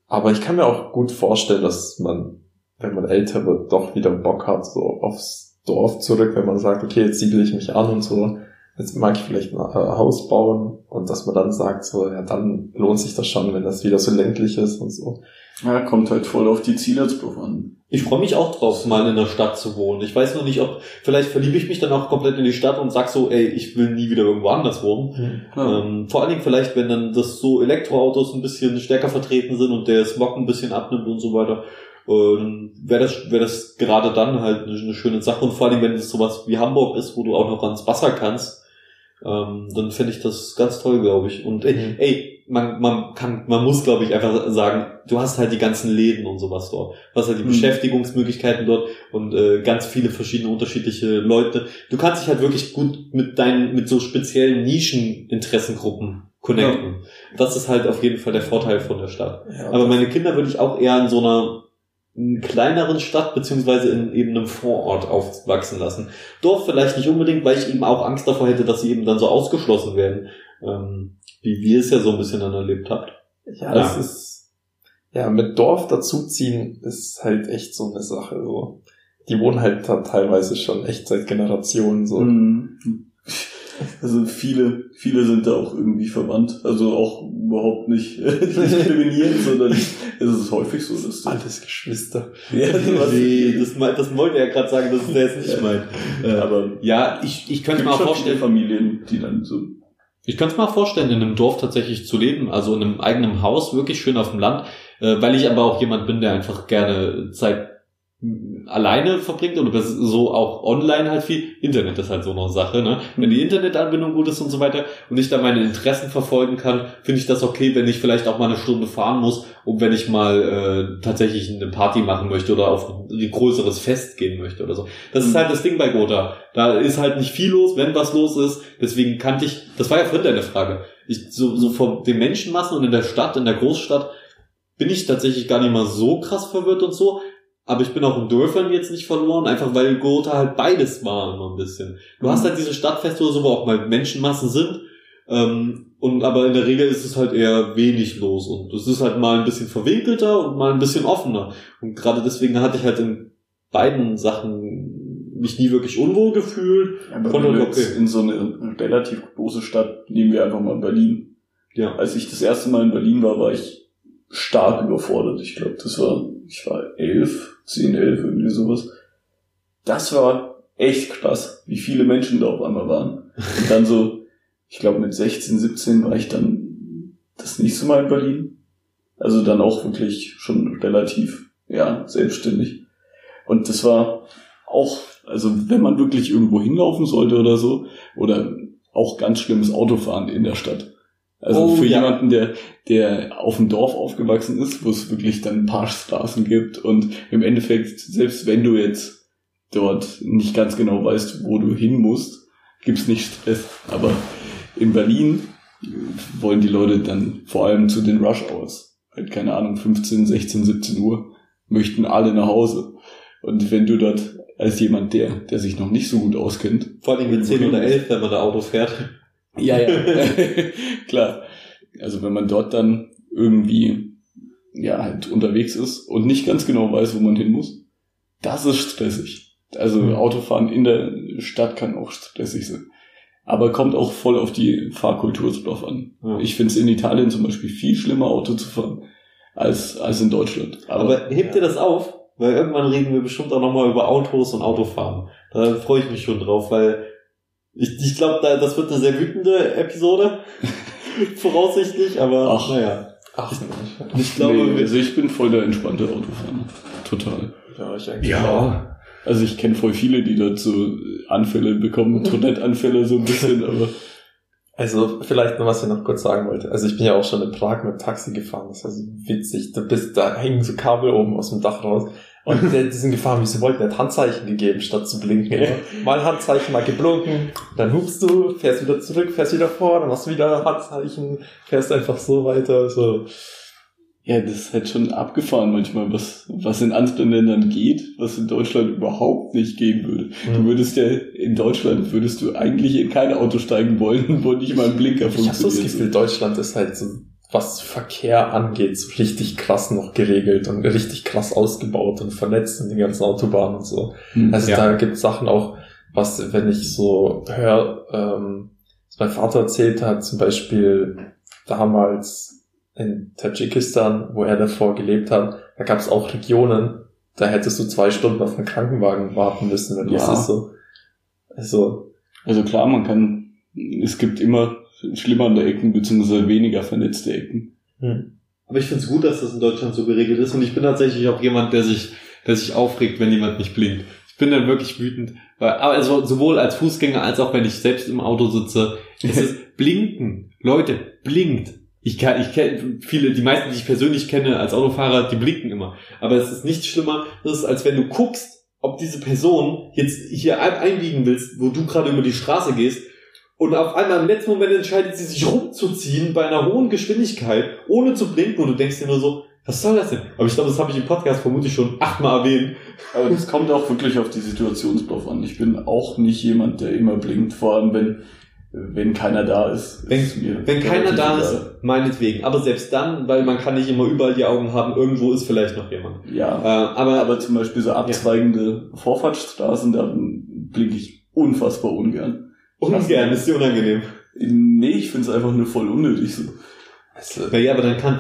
aber ich kann mir auch gut vorstellen, dass man, wenn man älter wird, doch wieder Bock hat, so aufs Dorf zurück, wenn man sagt, okay, jetzt siedle ich mich an und so. Jetzt mag ich vielleicht ein äh, Haus bauen und dass man dann sagt, so, ja, dann lohnt sich das schon, wenn das wieder so ländlich ist und so. Ja, kommt halt voll auf die Ziele drauf an. Ich freue mich auch drauf, mal in der Stadt zu wohnen. Ich weiß noch nicht, ob, vielleicht verliebe ich mich dann auch komplett in die Stadt und sag so, ey, ich will nie wieder irgendwo anders wohnen. Ja. Ähm, vor allen Dingen vielleicht, wenn dann das so Elektroautos ein bisschen stärker vertreten sind und der Smog ein bisschen abnimmt und so weiter, ähm, wäre das, wäre das gerade dann halt eine, eine schöne Sache. Und vor allen Dingen, wenn es sowas wie Hamburg ist, wo du auch noch ans Wasser kannst, ähm, dann fände ich das ganz toll, glaube ich. Und ey, Mhm. ey, man, man kann, man muss, glaube ich, einfach sagen, du hast halt die ganzen Läden und sowas dort. Du hast halt die Mhm. Beschäftigungsmöglichkeiten dort und äh, ganz viele verschiedene unterschiedliche Leute. Du kannst dich halt wirklich gut mit deinen, mit so speziellen Nischeninteressengruppen connecten. Das ist halt auf jeden Fall der Vorteil von der Stadt. Ja, Aber meine Kinder würde ich auch eher in so einer m, kleineren Stadt beziehungsweise in eben einem Vorort aufwachsen lassen. Dorf vielleicht nicht unbedingt, weil ich eben auch Angst davor hätte, dass sie eben dann so ausgeschlossen werden, ähm, wie wir es ja so ein bisschen dann erlebt habt. ja, Ja. das ist, ja, mit Dorf dazuziehen ist halt echt so eine Sache, so. Die wohnen halt teilweise schon echt seit Generationen, so. Mhm. Also viele, viele sind da auch irgendwie verwandt. Also auch überhaupt nicht (laughs) diskriminiert, sondern (laughs) es ist häufig so, dass du Alles Geschwister. ja, (laughs) sowas- nee, das, me- das wollte er gerade sagen, dass es der jetzt nicht meint. Äh, aber ja, ich, ich könnte mir auch schon vorstellen, Familien, die dann so Ich könnte mir auch vorstellen, in einem Dorf tatsächlich zu leben, also in einem eigenen Haus, wirklich schön auf dem Land, äh, weil ich aber auch jemand bin, der einfach gerne Zeit alleine verbringt ist so auch online halt viel. Internet ist halt so eine Sache, ne? Wenn die Internetanbindung gut ist und so weiter und ich da meine Interessen verfolgen kann, finde ich das okay, wenn ich vielleicht auch mal eine Stunde fahren muss, um wenn ich mal äh, tatsächlich eine Party machen möchte oder auf ein größeres Fest gehen möchte oder so. Das ist Mhm. halt das Ding bei Gotha. Da ist halt nicht viel los, wenn was los ist. Deswegen kannte ich, das war ja vorhin deine Frage. Ich, so, so von den Menschenmassen und in der Stadt, in der Großstadt, bin ich tatsächlich gar nicht mal so krass verwirrt und so. Aber ich bin auch in Dörfern jetzt nicht verloren, einfach weil Gotha halt beides war immer ein bisschen. Du hast Mhm. halt diese Stadtfeste oder so, wo auch mal Menschenmassen sind. Ähm, und aber in der Regel ist es halt eher wenig los und es ist halt mal ein bisschen verwinkelter und mal ein bisschen offener. Und gerade deswegen hatte ich halt in beiden Sachen mich nie wirklich unwohl gefühlt. Aber du okay. in so eine relativ große Stadt, nehmen wir einfach mal Berlin. Ja. Als ich das erste Mal in Berlin war, war ich stark überfordert. Ich glaube, das war, ich war elf, zehn, elf, irgendwie sowas. Das war echt krass, wie viele Menschen da auf einmal waren. Und dann so, ich glaube mit 16, 17 war ich dann das nächste Mal in Berlin. Also dann auch wirklich schon relativ, ja, selbstständig. Und das war auch, also wenn man wirklich irgendwo hinlaufen sollte oder so, oder auch ganz schlimmes Autofahren in der Stadt. Also Oh, für ja. jemanden, der, der auf dem Dorf aufgewachsen ist, wo es wirklich dann ein paar Straßen gibt und im Endeffekt, selbst wenn du jetzt dort nicht ganz genau weißt, wo du hin musst, gibt's nicht Stress. Aber in Berlin äh, wollen die Leute dann vor allem zu den Rush Hours, halt keine Ahnung, 15, 16, 17 Uhr, möchten alle nach Hause. Und wenn du dort als jemand, der, der sich noch nicht so gut auskennt, Vor allem mit 10 oder 11, wenn man da Auto fährt. Ja, ja, (laughs) (laughs) klar. Also wenn man dort dann irgendwie ja halt unterwegs ist und nicht ganz genau weiß, wo man hin muss, das ist stressig. Also Mhm. Autofahren in der Stadt kann auch stressig sein. Aber kommt auch voll auf die Fahrkultur drauf an. Ja. Ich finde es in Italien zum Beispiel viel schlimmer, Auto zu fahren, als, als in Deutschland. Aber hebt ihr das auf? Weil irgendwann reden wir bestimmt auch nochmal über Autos und Autofahren. Da freue ich mich schon drauf, weil ich, ich glaube, da, das wird eine sehr wütende Episode. (laughs) Voraussichtlich, aber Ach. naja. Ach, Ich glaube, nee, also ich bin voll der entspannte Autofahrer. Total. ja, ich eigentlich auch. Also ich kenne voll viele, die dazu Anfälle bekommen, (laughs) Tourette-Anfälle so ein bisschen, aber Also vielleicht noch was ich noch kurz sagen wollte. Also ich bin ja auch schon in Prag mit dem Taxi gefahren. Das ist also witzig. Da, bist, da hängen so Kabel oben aus dem Dach raus. Und die sind gefahren, wie sie wollten, hat Handzeichen gegeben, statt zu blinken. Immer. Mal Handzeichen, mal geblunken, dann hupst du, fährst wieder zurück, fährst wieder vor, dann machst du wieder Handzeichen, fährst einfach so weiter. So. ja, das ist halt schon abgefahren manchmal, was, was in anderen Ländern geht, was in Deutschland überhaupt nicht gehen würde. Du würdest ja, in Deutschland würdest du eigentlich in kein Auto steigen wollen, wo nicht mal ein Blinker Ich habe so das funktioniert. Gefühl, Deutschland ist halt so, was Verkehr angeht, so richtig krass noch geregelt und richtig krass ausgebaut und vernetzt in den ganzen Autobahnen und so. Hm. Also Ja. da gibt Sachen auch, was, wenn ich so höre, ähm, was mein Vater erzählt hat, zum Beispiel damals in Tadschikistan, wo er davor gelebt hat, da gab es auch Regionen, da hättest du zwei Stunden auf einen Krankenwagen warten müssen, wenn Ja. das ist so. Also, Also klar, man kann, es gibt immer schlimmere Ecken, beziehungsweise weniger vernetzte Ecken. hm. aber ich finde es gut, dass das in Deutschland so geregelt ist und ich bin tatsächlich auch jemand, der sich, der sich aufregt, wenn jemand nicht blinkt. Ich bin dann wirklich wütend, weil, aber also sowohl als Fußgänger als auch wenn ich selbst im Auto sitze, ist es (laughs) blinken. Leute, blinkt. Ich kann, ich kenne viele, die meisten, die ich persönlich kenne als Autofahrer, die blinken immer. Aber es ist nicht schlimmer, das ist, als wenn du guckst, ob diese Person jetzt hier ein- einbiegen willst, wo du gerade über die Straße gehst, und auf einmal im letzten Moment entscheidet sie sich rumzuziehen bei einer hohen Geschwindigkeit, ohne zu blinken, und du denkst dir nur so, was soll das denn? Aber ich glaube, das habe ich im Podcast vermutlich schon achtmal erwähnt. Aber das kommt auch wirklich auf die Situation drauf an. Ich bin auch nicht jemand, der immer blinkt, vor allem wenn, wenn keiner da ist. Wenn- ist mir Wenn keiner da ist, meinetwegen. Aber selbst dann, weil man kann nicht immer überall die Augen haben, irgendwo ist vielleicht noch jemand. Äh, Ja, aber, aber zum Beispiel so abzweigende Vorfahrtsstraßen, da blinke ich unfassbar ungern. Ungern ist dir unangenehm. Nee, ich finde es einfach nur voll unnötig so. also Ja, aber dann kann,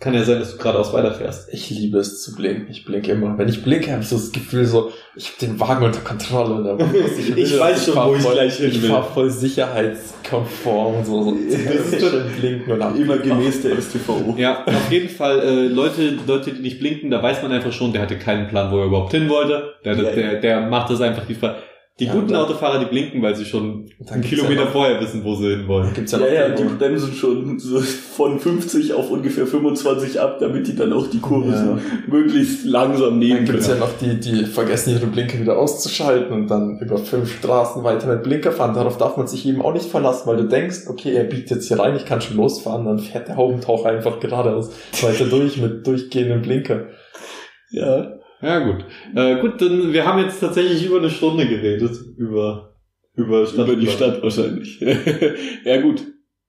kann ja sein, dass du geradeaus weiterfährst. Ich liebe es zu blinken. Ich blinke immer. Wenn ich blinke, habe ich so das Gefühl, so, ich habe den Wagen unter Kontrolle. Und macht, was Ich will. weiß schon, fahr wo ich voll, gleich hin Ich will. fahre voll sicherheitskonform. So, so Das ist schön blinken und. Immer gemäß der STVO. Ja, auf jeden Fall, äh, Leute, Leute, die nicht blinken, da weiß man einfach schon, der hatte keinen Plan, wo er überhaupt hin wollte. Der, Ja, der, der macht das einfach die Frage. Die Ja, guten Autofahrer, die blinken, weil sie schon einen Kilometer ja noch- vorher wissen, wo sie hin wollen. Gibt's ja, Ja, noch ja, die, die bremsen schon so von 50 auf ungefähr 25 ab, damit die dann auch die Kurve Ja. so möglichst langsam nehmen Dann gibt's ja können. noch die, die vergessen ihre Blinker wieder auszuschalten und dann über fünf Straßen weiter mit Blinker fahren. Darauf darf man sich eben auch nicht verlassen, weil du denkst, okay, er biegt jetzt hier rein, ich kann schon losfahren, dann fährt der Haubentaucher einfach geradeaus weiter durch mit durchgehenden Blinker. Ja, Ja, gut. Äh, gut, dann, wir haben jetzt tatsächlich über eine Stunde geredet, über, über Stadt. über die Stadt wahrscheinlich. (laughs) ja, gut.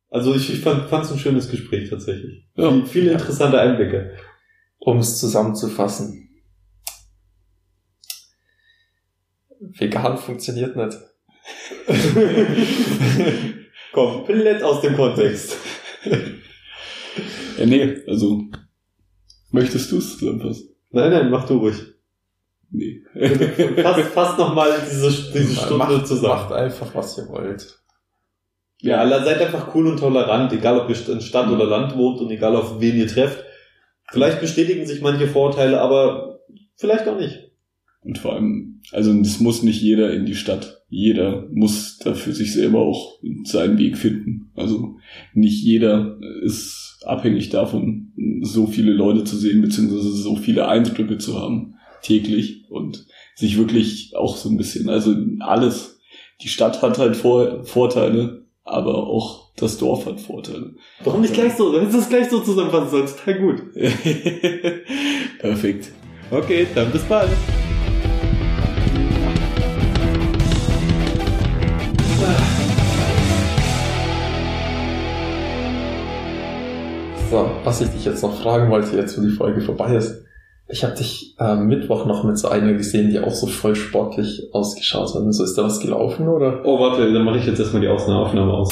Also ich, ich fand es ein schönes Gespräch tatsächlich. Ja. Viel- Viele Ja. interessante Einblicke. Um es zusammenzufassen. Vegan funktioniert nicht. (laughs) Komplett aus dem Kontext. Ja, nee, also, möchtest du es zusammenfassen? Nein, nein, mach du ruhig. Nee. (laughs) Fass, fass nochmal diese, diese Stunde macht, zusammen. macht einfach, was ihr wollt. Ja, alle seid einfach cool und tolerant, egal ob ihr in Stadt oder Land wohnt und egal auf wen ihr trefft. Vielleicht bestätigen sich manche Vorurteile, aber vielleicht auch nicht. Und vor allem, also es muss nicht jeder in die Stadt. Jeder muss da für sich selber auch seinen Weg finden. Also nicht jeder ist abhängig davon, so viele Leute zu sehen, beziehungsweise so viele Eindrücke zu haben täglich und sich wirklich auch so ein bisschen, also alles. Die Stadt hat halt Vor Vorteile, aber auch das Dorf hat Vorteile. Warum nicht gleich so? Du hättest es gleich so zusammenfassen sollen. Total gut. (laughs) Perfekt. Okay, dann bis bald. So, was ich dich jetzt noch fragen wollte, jetzt wo die Folge vorbei ist. Ich habe dich am Mittwoch noch mit so einer gesehen, die auch so voll sportlich ausgeschaut hat. So ist da was gelaufen, oder? Oh, warte, dann mache ich jetzt erstmal die Aufnahme aus.